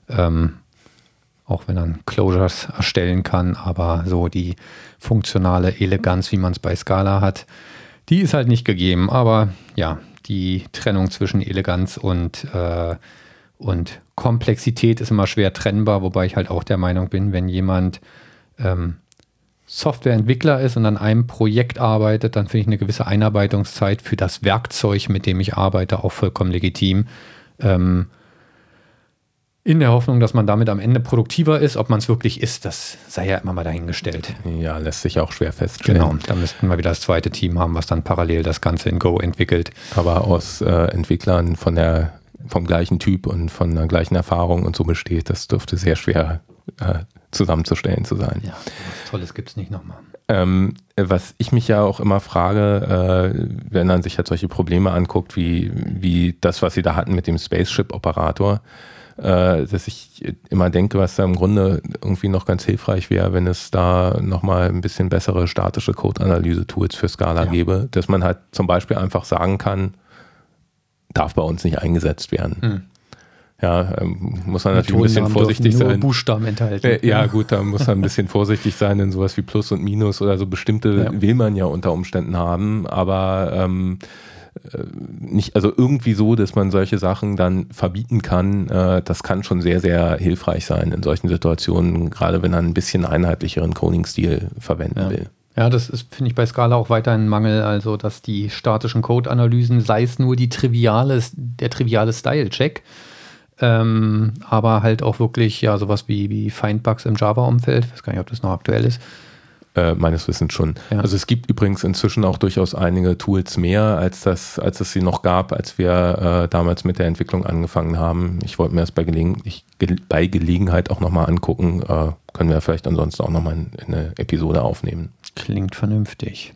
Ähm, auch wenn er Closures erstellen kann, aber so die funktionale Eleganz, wie man es bei Scala hat, die ist halt nicht gegeben. Aber ja, die Trennung zwischen Eleganz und, äh, und Komplexität ist immer schwer trennbar, wobei ich halt auch der Meinung bin, wenn jemand ähm, Softwareentwickler ist und an einem Projekt arbeitet, dann finde ich eine gewisse Einarbeitungszeit für das Werkzeug, mit dem ich arbeite, auch vollkommen legitim. Ähm, in der Hoffnung, dass man damit am Ende produktiver ist. Ob man es wirklich ist, das sei ja immer mal dahingestellt. Ja, lässt sich auch schwer feststellen. Genau, da müssten wir wieder das zweite Team haben, was dann parallel das Ganze in Go entwickelt. Aber aus äh, Entwicklern von der, vom gleichen Typ und von der gleichen Erfahrung und so besteht, das dürfte sehr schwer äh, zusammenzustellen zu sein. Ja, was Tolles gibt es nicht nochmal. Ähm, was ich mich ja auch immer frage, äh, wenn man sich halt solche Probleme anguckt, wie, wie das, was sie da hatten mit dem Spaceship-Operator, dass ich immer denke, was da im Grunde irgendwie noch ganz hilfreich wäre, wenn es da nochmal ein bisschen bessere statische Code-Analyse-Tools für Scala ja. gäbe, dass man halt zum Beispiel einfach sagen kann, darf bei uns nicht eingesetzt werden. Hm. Ja, ähm, muss man natürlich ein bisschen vorsichtig sein. Buchstaben enthalten. Äh, ja, gut, da muss man ein bisschen vorsichtig sein, denn sowas wie Plus und Minus oder so bestimmte ja. will man ja unter Umständen haben, aber ähm, äh, nicht, also irgendwie so, dass man solche Sachen dann verbieten kann, äh, das kann schon sehr, sehr hilfreich sein in solchen Situationen, gerade wenn man ein bisschen einheitlicheren Coding-Stil verwenden ja. will. Ja, das ist, finde ich, bei Scala auch weiter ein Mangel, also dass die statischen Code-Analysen, sei es nur die triviale, der triviale Style-Check, ähm, aber halt auch wirklich ja sowas wie, wie Findbugs im Java-Umfeld, ich weiß gar nicht, ob das noch aktuell ist, äh, meines Wissens schon. Ja. Also es gibt übrigens inzwischen auch durchaus einige Tools mehr, als, das, als es sie noch gab, als wir äh, damals mit der Entwicklung angefangen haben. Ich wollte mir das bei, Gelegen ich, bei Gelegenheit auch nochmal angucken. Äh, können wir vielleicht ansonsten auch nochmal in, in eine Episode aufnehmen. Klingt vernünftig.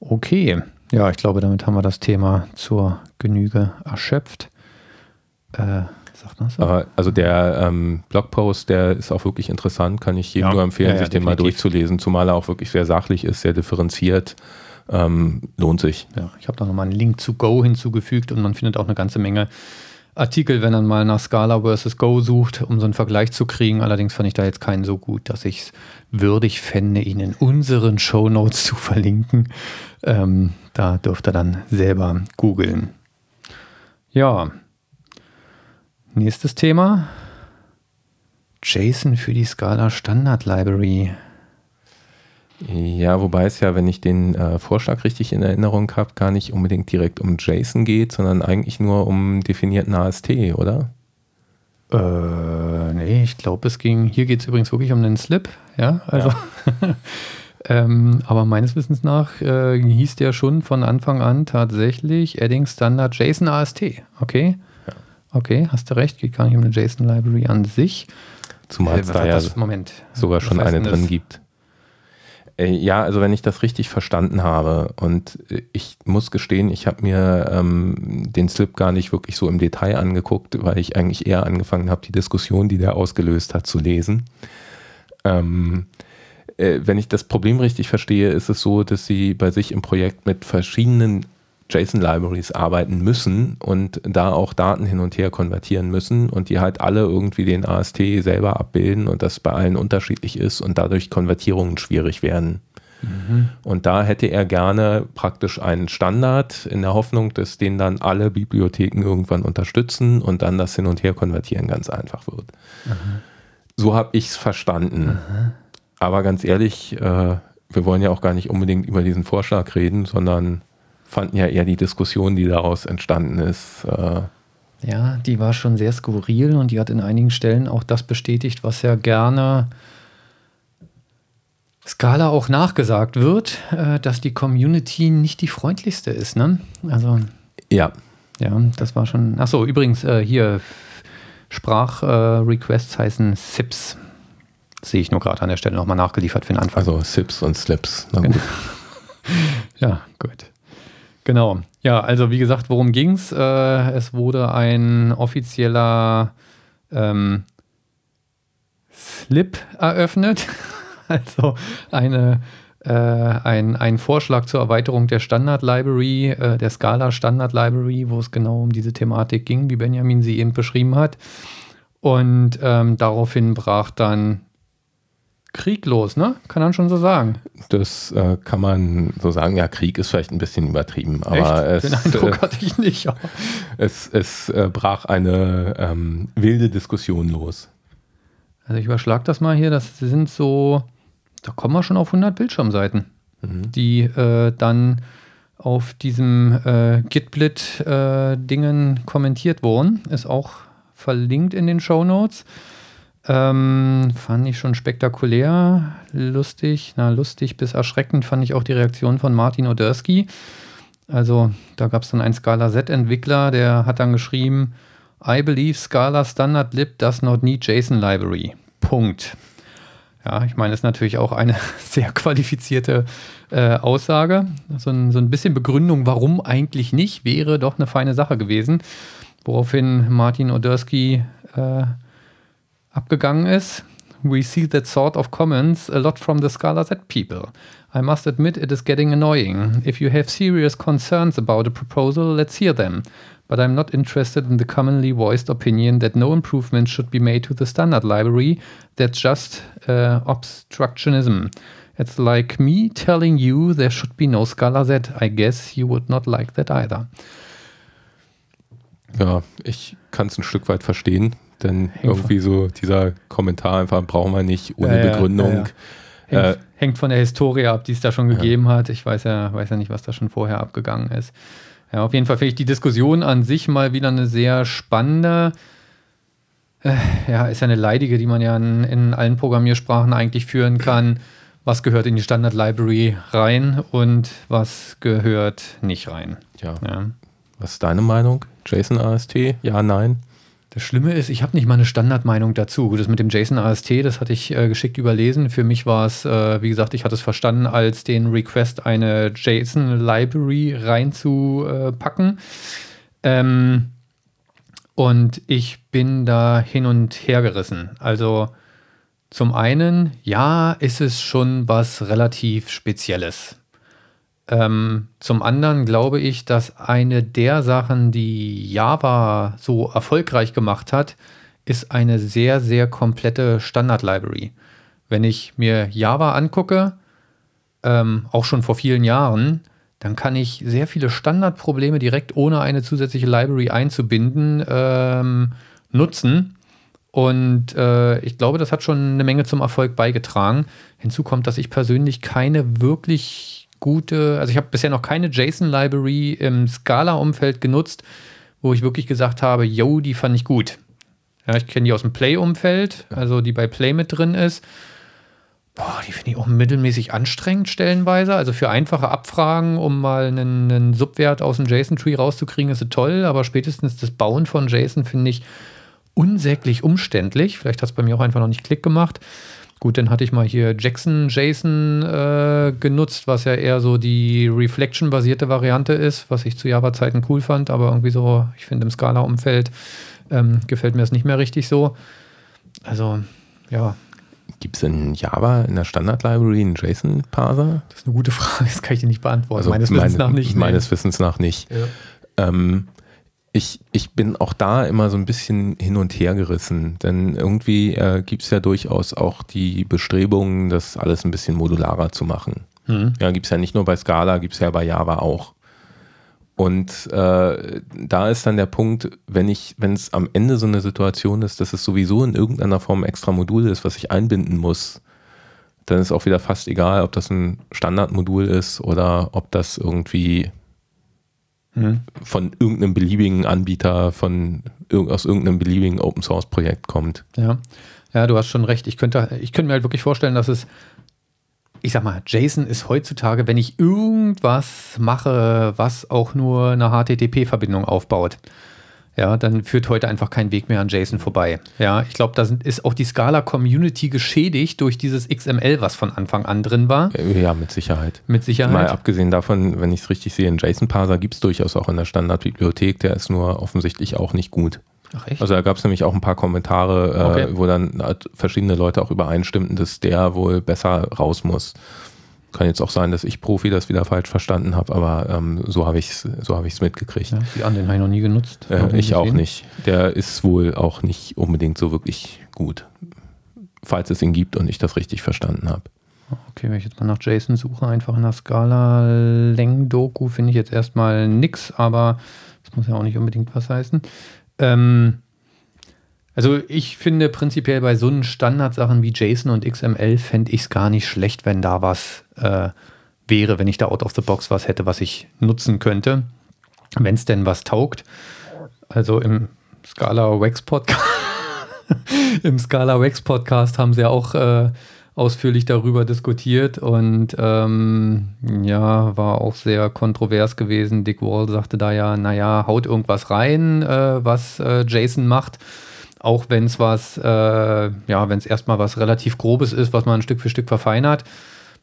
Okay, ja, ich glaube, damit haben wir das Thema zur Genüge erschöpft. Äh, Sagt man so? Also der ähm, Blogpost, der ist auch wirklich interessant, kann ich jedem ja. nur empfehlen, ja, ja, sich den mal durchzulesen, zumal er auch wirklich sehr sachlich ist, sehr differenziert. Ähm, lohnt sich. Ja, ich habe da nochmal einen Link zu Go hinzugefügt und man findet auch eine ganze Menge Artikel, wenn man mal nach Scala versus Go sucht, um so einen Vergleich zu kriegen. Allerdings fand ich da jetzt keinen so gut, dass ich es würdig fände, ihn in unseren Show Notes zu verlinken. Ähm, da dürft ihr dann selber googeln. Ja, Nächstes Thema. JSON für die Scala Standard Library. Ja, wobei es ja, wenn ich den äh, Vorschlag richtig in Erinnerung habe, gar nicht unbedingt direkt um JSON geht, sondern eigentlich nur um definierten AST, oder? Äh, nee, ich glaube, es ging, hier geht es übrigens wirklich um den Slip, ja, also. Ja. ähm, aber meines Wissens nach äh, hieß der schon von Anfang an tatsächlich Adding Standard JSON AST, okay? Okay, hast du recht, geht gar nicht um eine JSON-Library an sich. Zumal äh, es da ja Moment, sogar schon eine drin das? gibt. Äh, ja, also wenn ich das richtig verstanden habe und ich muss gestehen, ich habe mir ähm, den Slip gar nicht wirklich so im Detail angeguckt, weil ich eigentlich eher angefangen habe, die Diskussion, die der ausgelöst hat, zu lesen. Ähm, äh, wenn ich das Problem richtig verstehe, ist es so, dass sie bei sich im Projekt mit verschiedenen JSON-Libraries arbeiten müssen und da auch Daten hin und her konvertieren müssen und die halt alle irgendwie den AST selber abbilden und das bei allen unterschiedlich ist und dadurch Konvertierungen schwierig werden. Mhm. Und da hätte er gerne praktisch einen Standard in der Hoffnung, dass den dann alle Bibliotheken irgendwann unterstützen und dann das Hin- und Her-Konvertieren ganz einfach wird. Mhm. So habe ich es verstanden. Mhm. Aber ganz ehrlich, äh, wir wollen ja auch gar nicht unbedingt über diesen Vorschlag reden, sondern fanden ja eher die Diskussion, die daraus entstanden ist. Äh ja, die war schon sehr skurril und die hat in einigen Stellen auch das bestätigt, was ja gerne Scala auch nachgesagt wird, äh, dass die Community nicht die freundlichste ist. Ne? Also ja, ja, das war schon. Achso, übrigens äh, hier Sprachrequests heißen SIPs. Sehe ich nur gerade an der Stelle nochmal nachgeliefert für den Anfang. Also SIPs und Slips. Na gut. ja, gut. Genau. Ja, also wie gesagt, worum ging es? Äh, es wurde ein offizieller ähm, Slip eröffnet. also eine, äh, ein, ein Vorschlag zur Erweiterung der Standard Library, äh, der Scala Standard Library, wo es genau um diese Thematik ging, wie Benjamin sie eben beschrieben hat. Und ähm, daraufhin brach dann Krieg los, ne? Kann man schon so sagen. Das äh, kann man so sagen. Ja, Krieg ist vielleicht ein bisschen übertrieben, aber Echt? es, Den Eindruck äh, hatte ich nicht. aber- es, es äh, brach eine ähm, wilde Diskussion los. Also ich überschlag das mal hier. Das sind so, da kommen wir schon auf 100 Bildschirmseiten, die äh, dann auf diesem äh, Gitblit-Dingen kommentiert wurden. Ist auch verlinkt in den Show Notes. Ähm, fand ich schon spektakulär, lustig, na lustig bis erschreckend fand ich auch die Reaktion von Martin Odersky. Also da gab es dann einen Scala Z-Entwickler, der hat dann geschrieben, I believe Scala Standard Lib does not need JSON Library. Punkt. Ja, ich meine, ist natürlich auch eine sehr qualifizierte äh, Aussage. So ein, so ein bisschen Begründung, warum eigentlich nicht, wäre doch eine feine Sache gewesen. Woraufhin Martin Odersky äh, abgegangen ist. We see that sort of comments a lot from the Scala Z people. I must admit it is getting annoying. If you have serious concerns about a proposal, let's hear them. But I'm not interested in the commonly voiced opinion that no improvements should be made to the standard library. That's just uh, obstructionism. It's like me telling you there should be no Scala Z. I guess you would not like that either. Ja, ich kann es ein Stück weit verstehen, denn Hängt irgendwie so dieser Kommentar einfach brauchen wir nicht ohne ja, Begründung. ja, Hängt, Äh, hängt von der Historie ab, die es da schon gegeben hat. Ich weiß ja, weiß ja nicht, was da schon vorher abgegangen ist. Ja, auf jeden Fall finde ich die Diskussion an sich mal wieder eine sehr spannende. Äh, ja, ist ja eine leidige, die man ja in, in allen Programmiersprachen eigentlich führen kann. Was gehört in die Standard Library rein und was gehört nicht rein? Ja. Ja. Was ist deine Meinung? JSON AST? Ja, nein? Das Schlimme ist, ich habe nicht mal eine Standardmeinung dazu. Das mit dem JSON AST, das hatte ich äh, geschickt überlesen. Für mich war es, äh, wie gesagt, ich hatte es verstanden, als den Request eine JSON-Library reinzupacken. Ähm, und ich bin da hin und her gerissen. Also zum einen, ja, ist es schon was relativ Spezielles. Ähm, zum anderen glaube ich, dass eine der Sachen, die Java so erfolgreich gemacht hat, ist eine sehr, sehr komplette Standard-Library. Wenn ich mir Java angucke, ähm, auch schon vor vielen Jahren, dann kann ich sehr viele Standardprobleme direkt ohne eine zusätzliche Library einzubinden ähm, nutzen. Und äh, ich glaube, das hat schon eine Menge zum Erfolg beigetragen. Hinzu kommt, dass ich persönlich keine wirklich gute, also ich habe bisher noch keine JSON-Library im Scala-Umfeld genutzt, wo ich wirklich gesagt habe, yo, die fand ich gut. Ja, ich kenne die aus dem Play-Umfeld, also die bei Play mit drin ist. Boah, die finde ich auch mittelmäßig anstrengend stellenweise. Also für einfache Abfragen, um mal einen, einen Subwert aus dem JSON-Tree rauszukriegen, ist sie toll, aber spätestens das Bauen von JSON finde ich unsäglich umständlich. Vielleicht hat es bei mir auch einfach noch nicht Klick gemacht. Gut, dann hatte ich mal hier Jackson JSON äh, genutzt, was ja eher so die Reflection-basierte Variante ist, was ich zu Java-Zeiten cool fand, aber irgendwie so, ich finde im Scala-Umfeld ähm, gefällt mir das nicht mehr richtig so. Also, ja, Gibt es in Java in der Standard-Library einen JSON-Parser? das ist eine gute Frage, das kann ich dir nicht beantworten. Also meines Wissens nach nicht. nee. Meines Wissens nach nicht. Ja. Ähm, ich, ich bin auch da immer so ein bisschen hin und her gerissen, denn irgendwie äh, gibt es ja durchaus auch die Bestrebungen, das alles ein bisschen modularer zu machen. Hm. Ja, gibt es ja nicht nur bei Scala, gibt es ja bei Java auch. Und äh, da ist dann der Punkt, wenn ich, wenn es am Ende so eine Situation ist, dass es sowieso in irgendeiner Form ein extra Modul ist, was ich einbinden muss, dann ist auch wieder fast egal, ob das ein Standardmodul ist oder ob das irgendwie Hm. von irgendeinem beliebigen Anbieter, von aus irgendeinem beliebigen Open Source Projekt kommt. Ja. ja, du hast schon recht. Ich könnte, ich könnte mir halt wirklich vorstellen, dass es, ich sag mal, JSON ist heutzutage, wenn ich irgendwas mache, was auch nur eine HTTP-Verbindung aufbaut, ja, dann führt heute einfach kein Weg mehr an JSON vorbei. Ja, ich glaube, da sind, ist auch die Scala-Community geschädigt durch dieses XML, was von Anfang an drin war. Äh, Ja, mit Sicherheit. Mit Sicherheit. Mal abgesehen davon, wenn ich es richtig sehe, einen JSON-Parser gibt es durchaus auch in der Standardbibliothek, der ist nur offensichtlich auch nicht gut. Ach echt? Also da gab es nämlich auch ein paar Kommentare, äh, Okay. wo dann halt verschiedene Leute auch übereinstimmten, dass der wohl besser raus muss. Kann jetzt auch sein, dass ich Profi das wieder falsch verstanden habe, aber ähm, so habe ich es so hab mitgekriegt. Ja, die an den habe ich noch nie genutzt. Äh, ich auch nicht. Der ist wohl auch nicht unbedingt so wirklich gut. Falls es ihn gibt und ich das richtig verstanden habe. Okay, wenn ich jetzt mal nach JSON suche, einfach in der Skala Längen-Doku, finde ich jetzt erstmal nichts, aber das muss ja auch nicht unbedingt was heißen. Ähm, also ich finde prinzipiell bei so einen Standardsachen wie JSON und XML fände ich es gar nicht schlecht, wenn da was äh, wäre, wenn ich da out of the box was hätte, was ich nutzen könnte, wenn es denn was taugt. Also im Scala Wax Podcast, im Scala Wax Podcast haben sie ja auch äh, ausführlich darüber diskutiert und ähm, ja, war auch sehr kontrovers gewesen. Dick Wall sagte da ja, naja, haut irgendwas rein, äh, was äh, Jason macht auch wenn es was, äh, ja, wenn es erstmal was relativ Grobes ist, was man Stück für Stück verfeinert.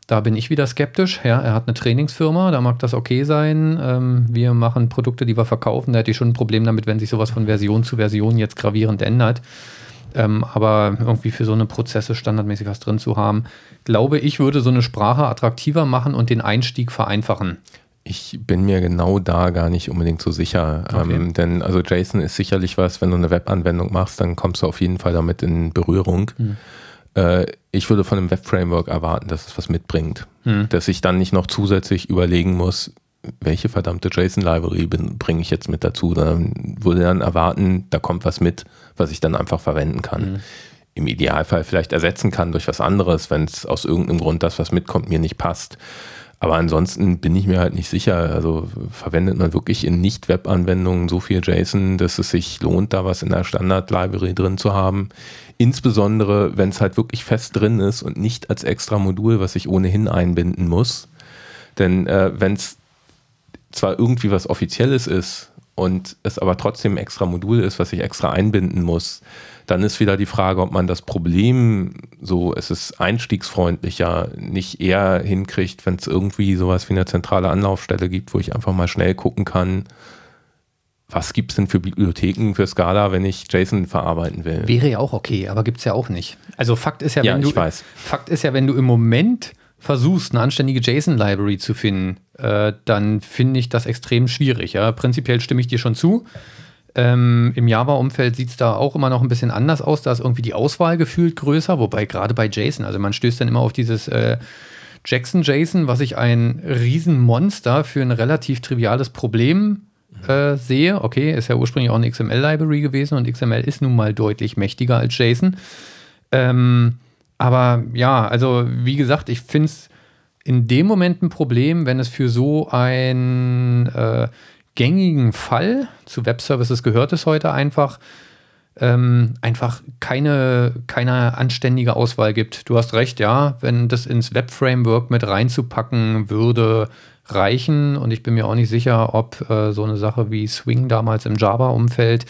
Da bin ich wieder skeptisch. Ja, er hat eine Trainingsfirma, da mag das okay sein. Ähm, wir machen Produkte, die wir verkaufen. Da hätte ich schon ein Problem damit, wenn sich sowas von Version zu Version jetzt gravierend ändert. Ähm, aber irgendwie für so eine Prozesse standardmäßig was drin zu haben, glaube ich, würde so eine Sprache attraktiver machen und den Einstieg vereinfachen. Ich bin mir genau da gar nicht unbedingt so sicher. Okay. Ähm, denn also JSON ist sicherlich was, wenn du eine Webanwendung machst, dann kommst du auf jeden Fall damit in Berührung. Hm. Äh, ich würde von einem Web-Framework erwarten, dass es was mitbringt. Hm. Dass ich dann nicht noch zusätzlich überlegen muss, welche verdammte JSON-Library bringe ich jetzt mit dazu. Dann würde dann erwarten, da kommt was mit, was ich dann einfach verwenden kann. Hm. Im Idealfall vielleicht ersetzen kann durch was anderes, wenn es aus irgendeinem Grund das, was mitkommt, mir nicht passt. Aber ansonsten bin ich mir halt nicht sicher. Also verwendet man wirklich in Nicht-Web-Anwendungen so viel JSON, dass es sich lohnt, da was in der Standard-Library drin zu haben. Insbesondere, wenn es halt wirklich fest drin ist und nicht als extra Modul, was ich ohnehin einbinden muss. Denn äh, wenn es zwar irgendwie was Offizielles ist und es aber trotzdem ein extra Modul ist, was ich extra einbinden muss, dann ist wieder die Frage, ob man das Problem, so es ist einstiegsfreundlicher, nicht eher hinkriegt, wenn es irgendwie sowas wie eine zentrale Anlaufstelle gibt, wo ich einfach mal schnell gucken kann, was gibt es denn für Bibliotheken für Scala, wenn ich JSON verarbeiten will? Wäre ja auch okay, aber gibt es ja auch nicht. Also Fakt ist ja, ja wenn du, weiß. Fakt ist ja, wenn du im Moment versuchst, eine anständige JSON-Library zu finden, äh, dann finde ich das extrem schwierig. Ja? Prinzipiell stimme ich dir schon zu. Ähm, Im Java-Umfeld sieht es da auch immer noch ein bisschen anders aus. Da ist irgendwie die Auswahl gefühlt größer, wobei gerade bei JSON, also man stößt dann immer auf dieses äh, Jackson JSON, was ich ein Riesenmonster für ein relativ triviales Problem äh, sehe. Okay, ist ja ursprünglich auch eine XML-Library gewesen und XML ist nun mal deutlich mächtiger als JSON. Ähm, aber ja, also wie gesagt, ich finde es in dem Moment ein Problem, wenn es für so ein äh, gängigen Fall, zu Web-Services gehört es heute einfach, ähm, einfach keine, keine anständige Auswahl gibt. Du hast recht, ja, wenn das ins Web-Framework mit reinzupacken würde, reichen. Und ich bin mir auch nicht sicher, ob äh, so eine Sache wie Swing damals im Java-Umfeld,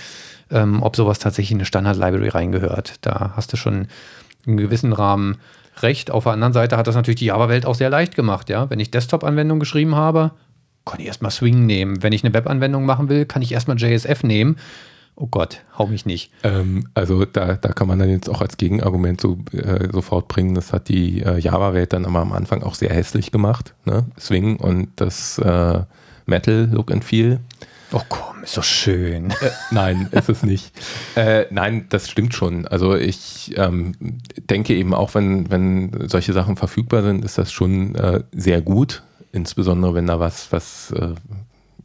ähm, ob sowas tatsächlich in eine Standard-Library reingehört. Da hast du schon einen gewissen Rahmen recht. Auf der anderen Seite hat das natürlich die Java-Welt auch sehr leicht gemacht. Ja? Wenn ich Desktop-Anwendungen geschrieben habe, kann ich erstmal Swing nehmen. Wenn ich eine Webanwendung machen will, kann ich erstmal JSF nehmen. Oh Gott, hau mich nicht. Ähm, also da, da kann man dann jetzt auch als Gegenargument so, äh, sofort bringen, das hat die äh, Java-Welt dann aber am Anfang auch sehr hässlich gemacht. Ne? Swing und das äh, Metal Look and Feel. Oh komm, ist doch schön. Äh, nein, ist es nicht. Äh, nein, das stimmt schon. Also ich ähm, denke eben auch, wenn, wenn solche Sachen verfügbar sind, ist das schon äh, sehr gut insbesondere wenn da was, was, äh,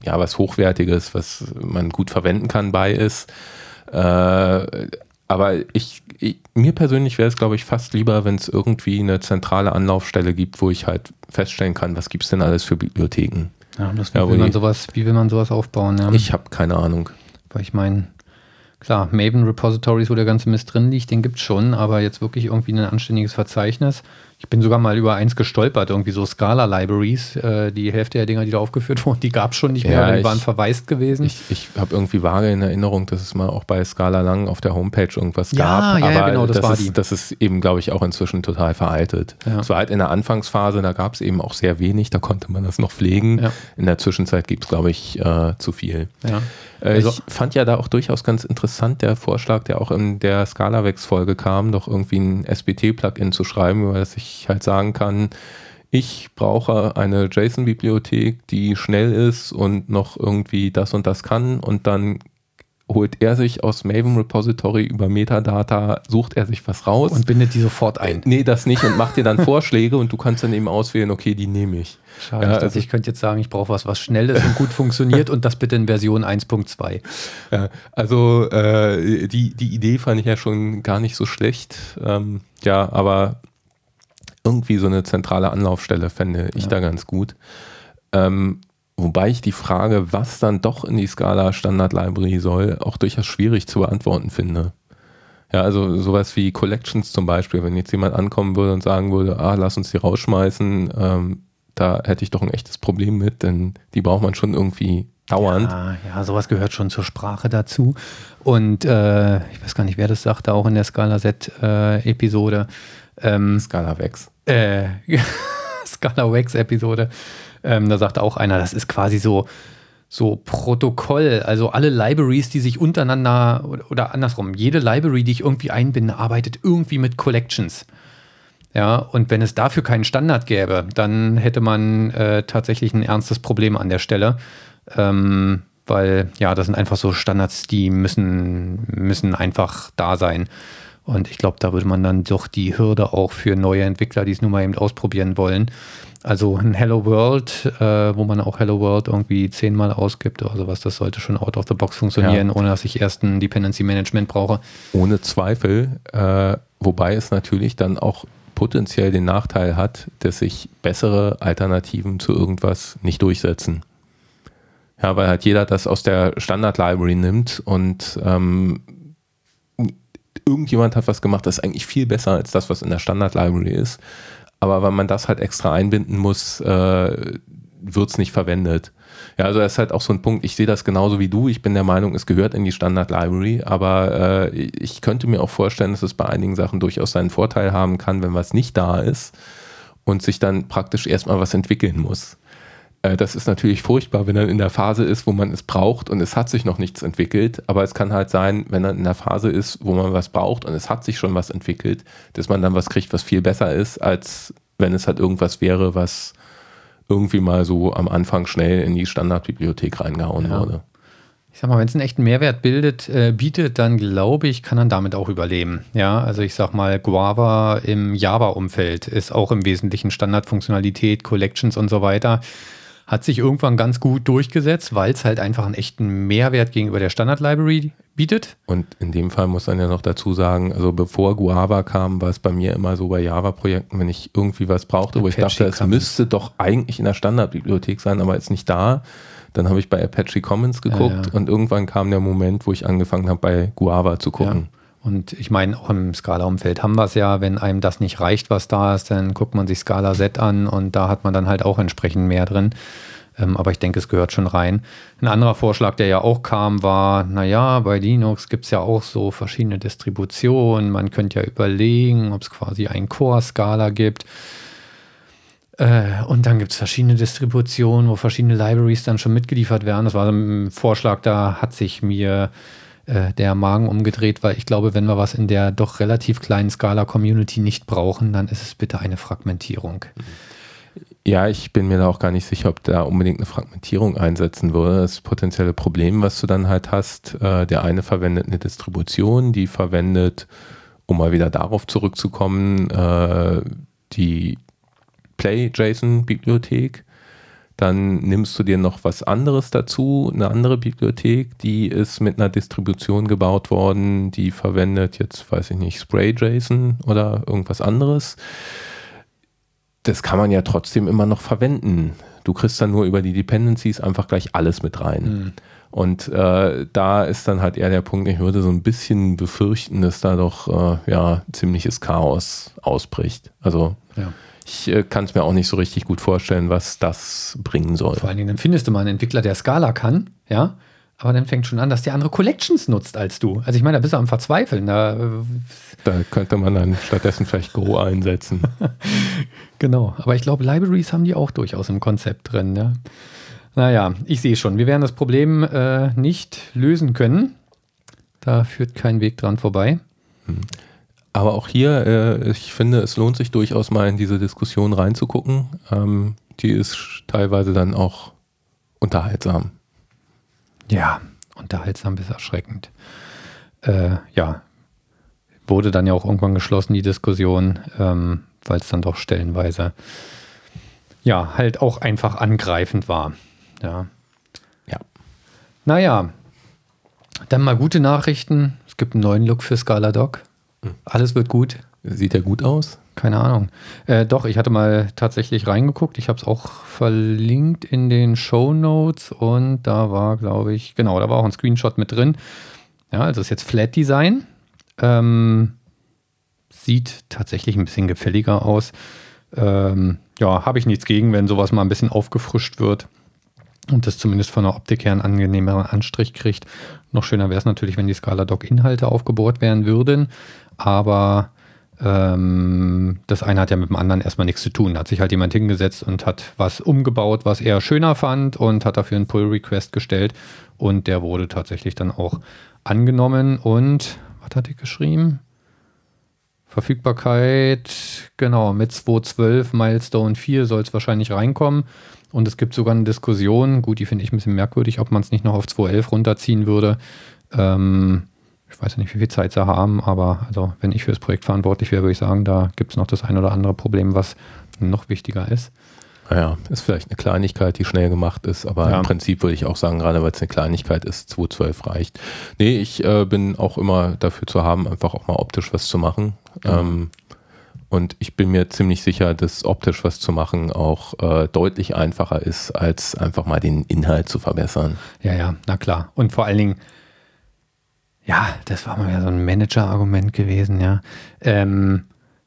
ja, was Hochwertiges, was man gut verwenden kann bei ist. Äh, aber ich, ich, mir persönlich wäre es, glaube ich, fast lieber, wenn es irgendwie eine zentrale Anlaufstelle gibt, wo ich halt feststellen kann, was gibt es denn alles für Bibliotheken. Ja, das, wie, ja, will man sowas, wie will man sowas aufbauen? Ja? Ich habe keine Ahnung. Weil ich meine, klar, Maven Repositories, wo der ganze Mist drin liegt, den gibt es schon, aber jetzt wirklich irgendwie ein anständiges Verzeichnis ich bin sogar mal über eins gestolpert, irgendwie so Scala-Libraries. Äh, die Hälfte der Dinger, die da aufgeführt wurden, die gab es schon nicht mehr, ja, die ich, waren verwaist gewesen. Ich, ich habe irgendwie vage in Erinnerung, dass es mal auch bei Scala Lang auf der Homepage irgendwas ja, gab. Ja, aber genau, das, das war ist, die. Das ist eben, glaube ich, auch inzwischen total veraltet. Es war halt in der Anfangsphase, da gab es eben auch sehr wenig, da konnte man das noch pflegen. In der Zwischenzeit gibt es, glaube ich, äh, zu viel. Äh, also, ich fand ja da auch durchaus ganz interessant der Vorschlag, der auch in der Scalavex-Folge kam, doch irgendwie ein SBT-Plugin zu schreiben, über das ich halt sagen kann, ich brauche eine JSON-Bibliothek, die schnell ist und noch irgendwie das und das kann und dann holt er sich aus Maven Repository über Metadata, sucht er sich was raus. Und bindet die sofort ein. Nee, das nicht und macht dir dann Vorschläge und du kannst dann eben auswählen, okay, die nehme ich. Schade, ja, also ich könnte jetzt sagen, ich brauche was, was schnell ist und gut funktioniert und das bitte in Version 1.2. Ja, also äh, die, die Idee fand ich ja schon gar nicht so schlecht. Ähm, ja, aber irgendwie so eine zentrale Anlaufstelle fände ich ja. da ganz gut. Ähm, Wobei ich die Frage, was dann doch in die Scala Standard Library soll, auch durchaus schwierig zu beantworten finde. Ja, also sowas wie Collections zum Beispiel, wenn jetzt jemand ankommen würde und sagen würde, ah, lass uns die rausschmeißen, ähm, da hätte ich doch ein echtes Problem mit, denn die braucht man schon irgendwie dauernd. Ja, ja sowas gehört schon zur Sprache dazu. Und äh, ich weiß gar nicht, wer das sagte, auch in der Scala Set-Episode. Äh, ähm, Scala Vex. Äh, Scala Vex-Episode. Ähm, da sagte auch einer, das ist quasi so, so Protokoll, also alle Libraries, die sich untereinander oder, oder, andersrum, jede Library, die ich irgendwie einbinde, arbeitet irgendwie mit Collections. Ja, und wenn es dafür keinen Standard gäbe, dann hätte man äh, tatsächlich ein ernstes Problem an der Stelle. Ähm, weil ja, das sind einfach so Standards, die müssen, müssen einfach da sein. Und ich glaube, da würde man dann doch die Hürde auch für neue Entwickler, die es nun mal eben ausprobieren wollen, also ein Hello World, äh, wo man auch Hello World irgendwie zehnmal ausgibt oder sowas, das sollte schon out of the box funktionieren, ja. ohne dass ich erst ein Dependency Management brauche. Ohne Zweifel, äh, wobei es natürlich dann auch potenziell den Nachteil hat, dass sich bessere Alternativen zu irgendwas nicht durchsetzen. Ja, weil halt jeder das aus der Standard Library nimmt und ähm, irgendjemand hat was gemacht, das ist eigentlich viel besser als das, was in der Standard Library ist aber weil man das halt extra einbinden muss, äh, wird es nicht verwendet. Ja, also das ist halt auch so ein Punkt, ich sehe das genauso wie du. Ich bin der Meinung, es gehört in die Standard Library, aber äh, ich könnte mir auch vorstellen, dass es bei einigen Sachen durchaus seinen Vorteil haben kann, wenn was nicht da ist und sich dann praktisch erstmal was entwickeln muss. Äh, das ist natürlich furchtbar, wenn er in der Phase ist, wo man es braucht und es hat sich noch nichts entwickelt. Aber es kann halt sein, wenn er in der Phase ist, wo man was braucht und es hat sich schon was entwickelt, dass man dann was kriegt, was viel besser ist, als wenn es halt irgendwas wäre, was irgendwie mal so am Anfang schnell in die Standardbibliothek reingehauen ja. wurde. Ich sag mal, wenn es einen echten Mehrwert bildet, äh, bietet, dann glaube ich, kann man damit auch überleben. Ja, also ich sag mal, Guava im Java-Umfeld ist auch im Wesentlichen Standardfunktionalität, Collections und so weiter hat sich irgendwann ganz gut durchgesetzt, weil es halt einfach einen echten Mehrwert gegenüber der Standard-Library bietet. Und in dem Fall muss man ja noch dazu sagen, also bevor Guava kam, war es bei mir immer so bei Java-Projekten, wenn ich irgendwie was brauchte, wo Apache ich dachte, es müsste doch eigentlich in der Standardbibliothek sein, aber ist nicht da. Dann habe ich bei Apache Commons geguckt ja, ja. und irgendwann kam der Moment, wo ich angefangen habe, bei Guava zu gucken. Ja. Und ich meine, auch im Scala-Umfeld haben wir es ja, wenn einem das nicht reicht, was da ist, dann guckt man sich Scala Set an und da hat man dann halt auch entsprechend mehr drin. Ähm, aber ich denke, es gehört schon rein. Ein anderer Vorschlag, der ja auch kam, war, naja, bei Linux gibt es ja auch so verschiedene Distributionen. Man könnte ja überlegen, ob es quasi ein Core-Skala gibt. Äh, und dann gibt es verschiedene Distributionen, wo verschiedene Libraries dann schon mitgeliefert werden. Das war ein Vorschlag, da hat sich mir äh, der Magen umgedreht, weil ich glaube, wenn wir was in der doch relativ kleinen Scala-Community nicht brauchen, dann ist es bitte eine Fragmentierung. Ja, ich bin mir da auch gar nicht sicher, ob da unbedingt eine Fragmentierung einsetzen würde. Das potenzielle Problem, was du dann halt hast, äh, der eine verwendet eine Distribution, die verwendet, um mal wieder darauf zurückzukommen, äh, die Play-JSON-Bibliothek dann nimmst du dir noch was anderes dazu, eine andere Bibliothek, die ist mit einer Distribution gebaut worden, die verwendet jetzt, weiß ich nicht, Spray.json oder irgendwas anderes. Das kann man ja trotzdem immer noch verwenden. Du kriegst dann nur über die Dependencies einfach gleich alles mit rein. Mhm. Und äh, da ist dann halt eher der Punkt, ich würde so ein bisschen befürchten, dass da doch äh, ja ziemliches Chaos ausbricht. Also ja ich äh, kann es mir auch nicht so richtig gut vorstellen, was das bringen soll. Vor allen Dingen, dann findest du mal einen Entwickler, der Scala kann, ja, aber dann fängt schon an, dass der andere Collections nutzt als du. Also ich meine, da bist du am Verzweifeln. Da, äh, da könnte man dann stattdessen vielleicht Go einsetzen. genau, aber ich glaube, Libraries haben die auch durchaus im Konzept drin. Ja. Naja, ich sehe schon, wir werden das Problem äh, nicht lösen können. Da führt kein Weg dran vorbei. Hm. Aber auch hier, äh, ich finde, es lohnt sich durchaus mal in diese Diskussion reinzugucken. Ähm, die ist teilweise dann auch unterhaltsam. Ja, unterhaltsam bis erschreckend. Äh, ja, wurde dann ja auch irgendwann geschlossen, die Diskussion, ähm, weil es dann doch stellenweise ja halt auch einfach angreifend war. Ja. Ja. Naja, dann mal gute Nachrichten. Es gibt einen neuen Look für Scala Doc. Alles wird gut. Sieht er gut aus? Keine Ahnung. Äh, doch, ich hatte mal tatsächlich reingeguckt. Ich habe es auch verlinkt in den Show Notes und da war, glaube ich, genau, da war auch ein Screenshot mit drin. Ja, also ist jetzt Flat Design. Ähm, sieht tatsächlich ein bisschen gefälliger aus. Ähm, ja, habe ich nichts gegen, wenn sowas mal ein bisschen aufgefrischt wird und das zumindest von der Optik her einen angenehmeren Anstrich kriegt. Noch schöner wäre es natürlich, wenn die Scala Doc Inhalte aufgebohrt werden würden, aber ähm, das eine hat ja mit dem anderen erstmal nichts zu tun. Da hat sich halt jemand hingesetzt und hat was umgebaut, was er schöner fand und hat dafür einen Pull-Request gestellt und der wurde tatsächlich dann auch angenommen und was hat er geschrieben? Verfügbarkeit, genau, mit 2.12 Milestone 4 soll es wahrscheinlich reinkommen. Und es gibt sogar eine Diskussion, gut, die finde ich ein bisschen merkwürdig, ob man es nicht noch auf 2.11 runterziehen würde. Ähm, ich weiß ja nicht, wie viel Zeit sie haben, aber also wenn ich für das Projekt verantwortlich wäre, würde ich sagen, da gibt es noch das ein oder andere Problem, was noch wichtiger ist. Naja, ist vielleicht eine Kleinigkeit, die schnell gemacht ist, aber ja. im Prinzip würde ich auch sagen, gerade weil es eine Kleinigkeit ist, 2.12 reicht. Nee, ich äh, bin auch immer dafür zu haben, einfach auch mal optisch was zu machen. Ja. Ähm, und ich bin mir ziemlich sicher, dass optisch was zu machen auch äh, deutlich einfacher ist, als einfach mal den Inhalt zu verbessern. Ja, ja, na klar. Und vor allen Dingen, ja, das war mal ja so ein Manager-Argument gewesen, ja. Ähm,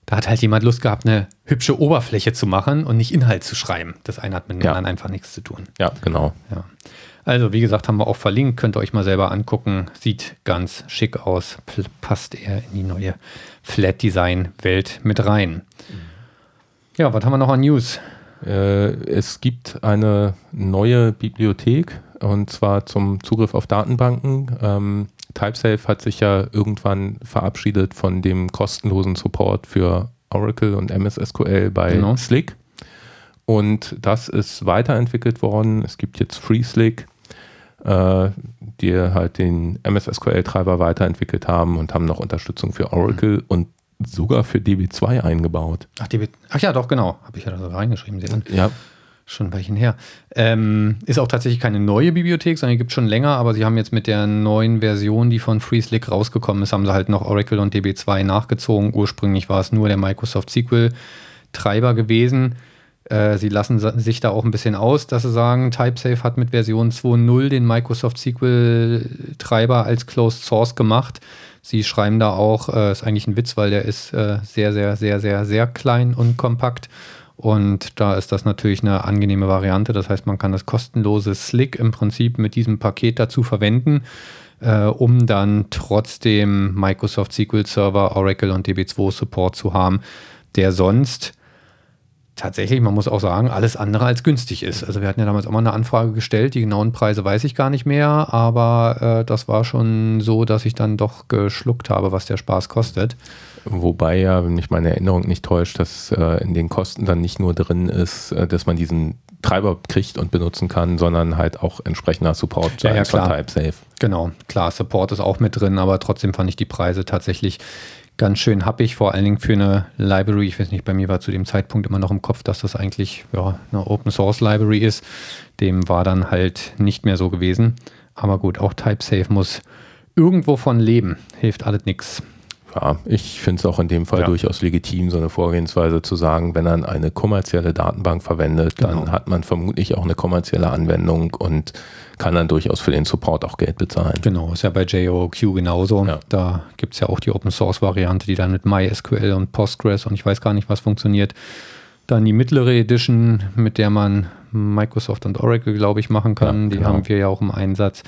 da hat halt jemand Lust gehabt, eine hübsche Oberfläche zu machen und nicht Inhalt zu schreiben. Das eine hat mit dem ja. anderen einfach nichts zu tun. Ja, genau. Ja. Also, wie gesagt, haben wir auch verlinkt, könnt ihr euch mal selber angucken. Sieht ganz schick aus, passt eher in die neue Flat Design Welt mit rein. Ja, was haben wir noch an News? Äh, es gibt eine neue Bibliothek und zwar zum Zugriff auf Datenbanken. Ähm, TypeSafe hat sich ja irgendwann verabschiedet von dem kostenlosen Support für Oracle und MS SQL bei genau. Slick. Und das ist weiterentwickelt worden. Es gibt jetzt FreeSlick, äh, die halt den MS SQL-Treiber weiterentwickelt haben und haben noch Unterstützung für Oracle mhm. und sogar für DB2 eingebaut. Ach, DB, ach ja, doch, genau. Habe ich ja da so reingeschrieben. Sehen. Ja schon ein Weilchen her. Ähm, ist auch tatsächlich keine neue Bibliothek, sondern die gibt es schon länger, aber sie haben jetzt mit der neuen Version, die von FreeSlick rausgekommen ist, haben sie halt noch Oracle und DB2 nachgezogen. Ursprünglich war es nur der Microsoft SQL Treiber gewesen. Äh, sie lassen sich da auch ein bisschen aus, dass sie sagen, TypeSafe hat mit Version 2.0 den Microsoft SQL Treiber als Closed Source gemacht. Sie schreiben da auch, äh, ist eigentlich ein Witz, weil der ist äh, sehr, sehr, sehr, sehr, sehr klein und kompakt und da ist das natürlich eine angenehme Variante. Das heißt, man kann das kostenlose Slick im Prinzip mit diesem Paket dazu verwenden, äh, um dann trotzdem Microsoft SQL Server, Oracle und DB2 Support zu haben, der sonst tatsächlich, man muss auch sagen, alles andere als günstig ist. Also wir hatten ja damals auch mal eine Anfrage gestellt, die genauen Preise weiß ich gar nicht mehr, aber äh, das war schon so, dass ich dann doch geschluckt habe, was der Spaß kostet. Wobei ja, wenn mich meine Erinnerung nicht täuscht, dass äh, in den Kosten dann nicht nur drin ist, äh, dass man diesen Treiber kriegt und benutzen kann, sondern halt auch entsprechender Support ja, ja, klar. TypeSafe. Genau, klar, Support ist auch mit drin, aber trotzdem fand ich die Preise tatsächlich ganz schön happig, vor allen Dingen für eine Library. Ich weiß nicht, bei mir war zu dem Zeitpunkt immer noch im Kopf, dass das eigentlich ja, eine Open Source Library ist. Dem war dann halt nicht mehr so gewesen. Aber gut, auch TypeSafe muss irgendwo von leben. Hilft alles nichts. Ja, ich finde es auch in dem Fall ja. durchaus legitim, so eine Vorgehensweise zu sagen, wenn man eine kommerzielle Datenbank verwendet, genau. dann hat man vermutlich auch eine kommerzielle Anwendung und kann dann durchaus für den Support auch Geld bezahlen. Genau, ist ja bei JOQ genauso. Ja. Da gibt es ja auch die Open Source Variante, die dann mit MySQL und Postgres und ich weiß gar nicht, was funktioniert. Dann die mittlere Edition, mit der man Microsoft und Oracle, glaube ich, machen kann. Ja, genau. Die haben wir ja auch im Einsatz.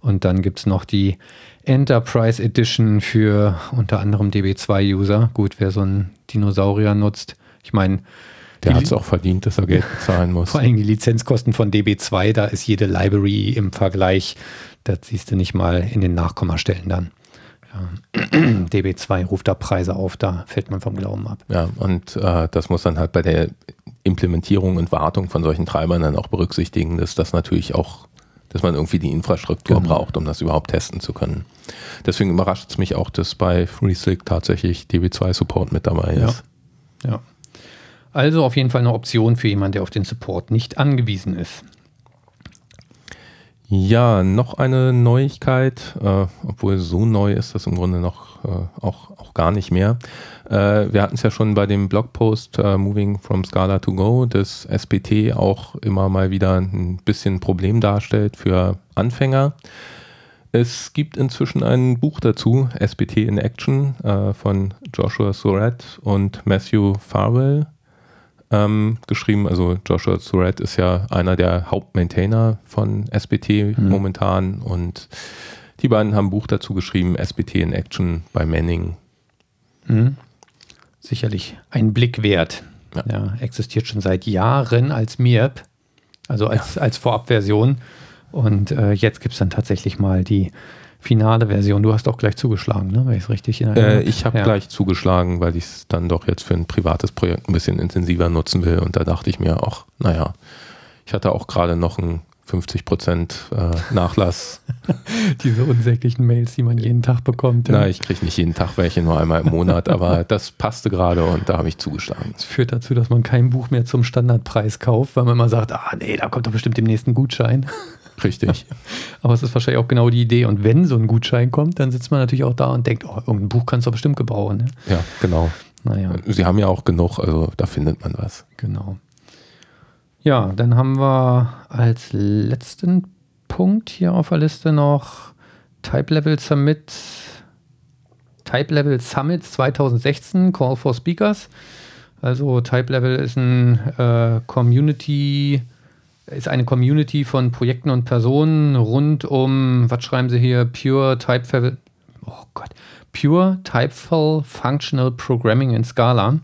Und dann gibt es noch die Enterprise Edition für unter anderem DB2-User. Gut, wer so einen Dinosaurier nutzt. Ich meine, der hat es auch verdient, dass er Geld bezahlen muss. Vor allem die Lizenzkosten von DB2, da ist jede Library im Vergleich, das siehst du nicht mal in den Nachkommastellen dann. Ja. DB2 ruft da Preise auf, da fällt man vom Glauben ab. Ja, und äh, das muss dann halt bei der Implementierung und Wartung von solchen Treibern dann auch berücksichtigen, dass das natürlich auch, dass man irgendwie die Infrastruktur genau. braucht, um das überhaupt testen zu können. Deswegen überrascht es mich auch, dass bei FreeSlick tatsächlich DB2-Support mit dabei ist. Ja. ja. Also auf jeden Fall eine Option für jemanden, der auf den Support nicht angewiesen ist. Ja, noch eine Neuigkeit, äh, obwohl so neu ist das im Grunde noch äh, auch, auch gar nicht mehr. Äh, wir hatten es ja schon bei dem Blogpost äh, Moving from Scala to Go, dass SPT auch immer mal wieder ein bisschen Problem darstellt für Anfänger. Es gibt inzwischen ein Buch dazu, SPT in Action, äh, von Joshua Surratt und Matthew Farwell ähm, geschrieben. Also Joshua Surratt ist ja einer der Hauptmaintainer von SBT mhm. momentan und die beiden haben ein Buch dazu geschrieben, SBT in Action bei Manning. Mhm. Sicherlich ein Blick wert. Ja. ja. existiert schon seit Jahren als MIRP, also als, ja. als Vorabversion. Und äh, jetzt gibt es dann tatsächlich mal die finale Version. Du hast auch gleich zugeschlagen, ne? Weil ich es richtig in äh, Ich habe ja. gleich zugeschlagen, weil ich es dann doch jetzt für ein privates Projekt ein bisschen intensiver nutzen will. Und da dachte ich mir auch, naja, ich hatte auch gerade noch einen 50 Prozent äh, Nachlass. Diese unsäglichen Mails, die man jeden Tag bekommt. Ja. Nein, ich kriege nicht jeden Tag welche, nur einmal im Monat, aber das passte gerade und da habe ich zugeschlagen. Das führt dazu, dass man kein Buch mehr zum Standardpreis kauft, weil man immer sagt, ah nee, da kommt doch bestimmt dem nächsten Gutschein. Richtig. Aber es ist wahrscheinlich auch genau die Idee. Und wenn so ein Gutschein kommt, dann sitzt man natürlich auch da und denkt, oh, irgendein Buch kannst du bestimmt gebrauchen. Ne? Ja, genau. Naja. Sie haben ja auch genug, also da findet man was. Genau. Ja, dann haben wir als letzten Punkt hier auf der Liste noch Type Level Summit, Type Level Summit 2016, Call for Speakers. Also Type Level ist ein äh, Community ist eine Community von Projekten und Personen rund um, was schreiben sie hier, Pure Typeful, oh Gott, Pure Typeful Functional Programming in Scala.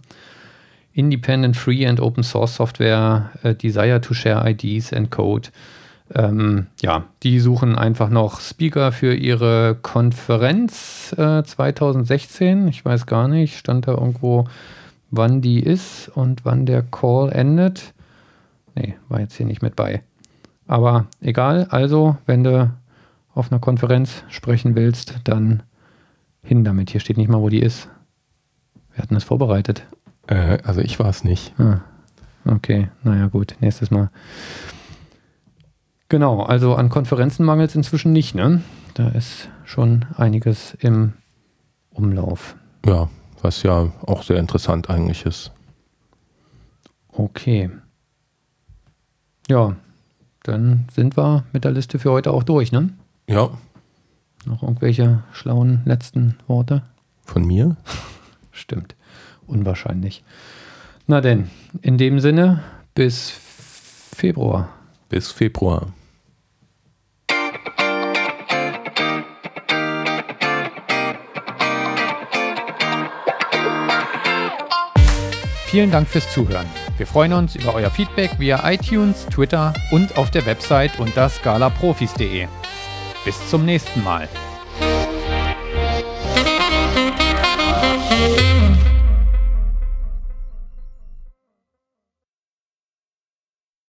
Independent, Free and Open Source Software, uh, Desire to Share IDs and Code. Ähm, ja, die suchen einfach noch Speaker für ihre Konferenz äh, 2016. Ich weiß gar nicht, stand da irgendwo, wann die ist und wann der Call endet. Nee, war jetzt hier nicht mit bei. Aber egal, also, wenn du auf einer Konferenz sprechen willst, dann hin damit. Hier steht nicht mal, wo die ist. Wir hatten das vorbereitet. Äh, also ich war es nicht. Ah, okay, naja gut, nächstes Mal. Genau, also an Konferenzen mangelt es inzwischen nicht, ne? Da ist schon einiges im Umlauf. Ja, was ja auch sehr interessant eigentlich ist. Okay. Ja, dann sind wir mit der Liste für heute auch durch, ne? Ja. Noch irgendwelche schlauen letzten Worte? Von mir? Stimmt. Unwahrscheinlich. Na denn, in dem Sinne, bis Februar. Bis Februar. Vielen Dank fürs Zuhören. Wir freuen uns über euer Feedback via iTunes, Twitter und auf der Website unter scalaprofis.de. Bis zum nächsten Mal.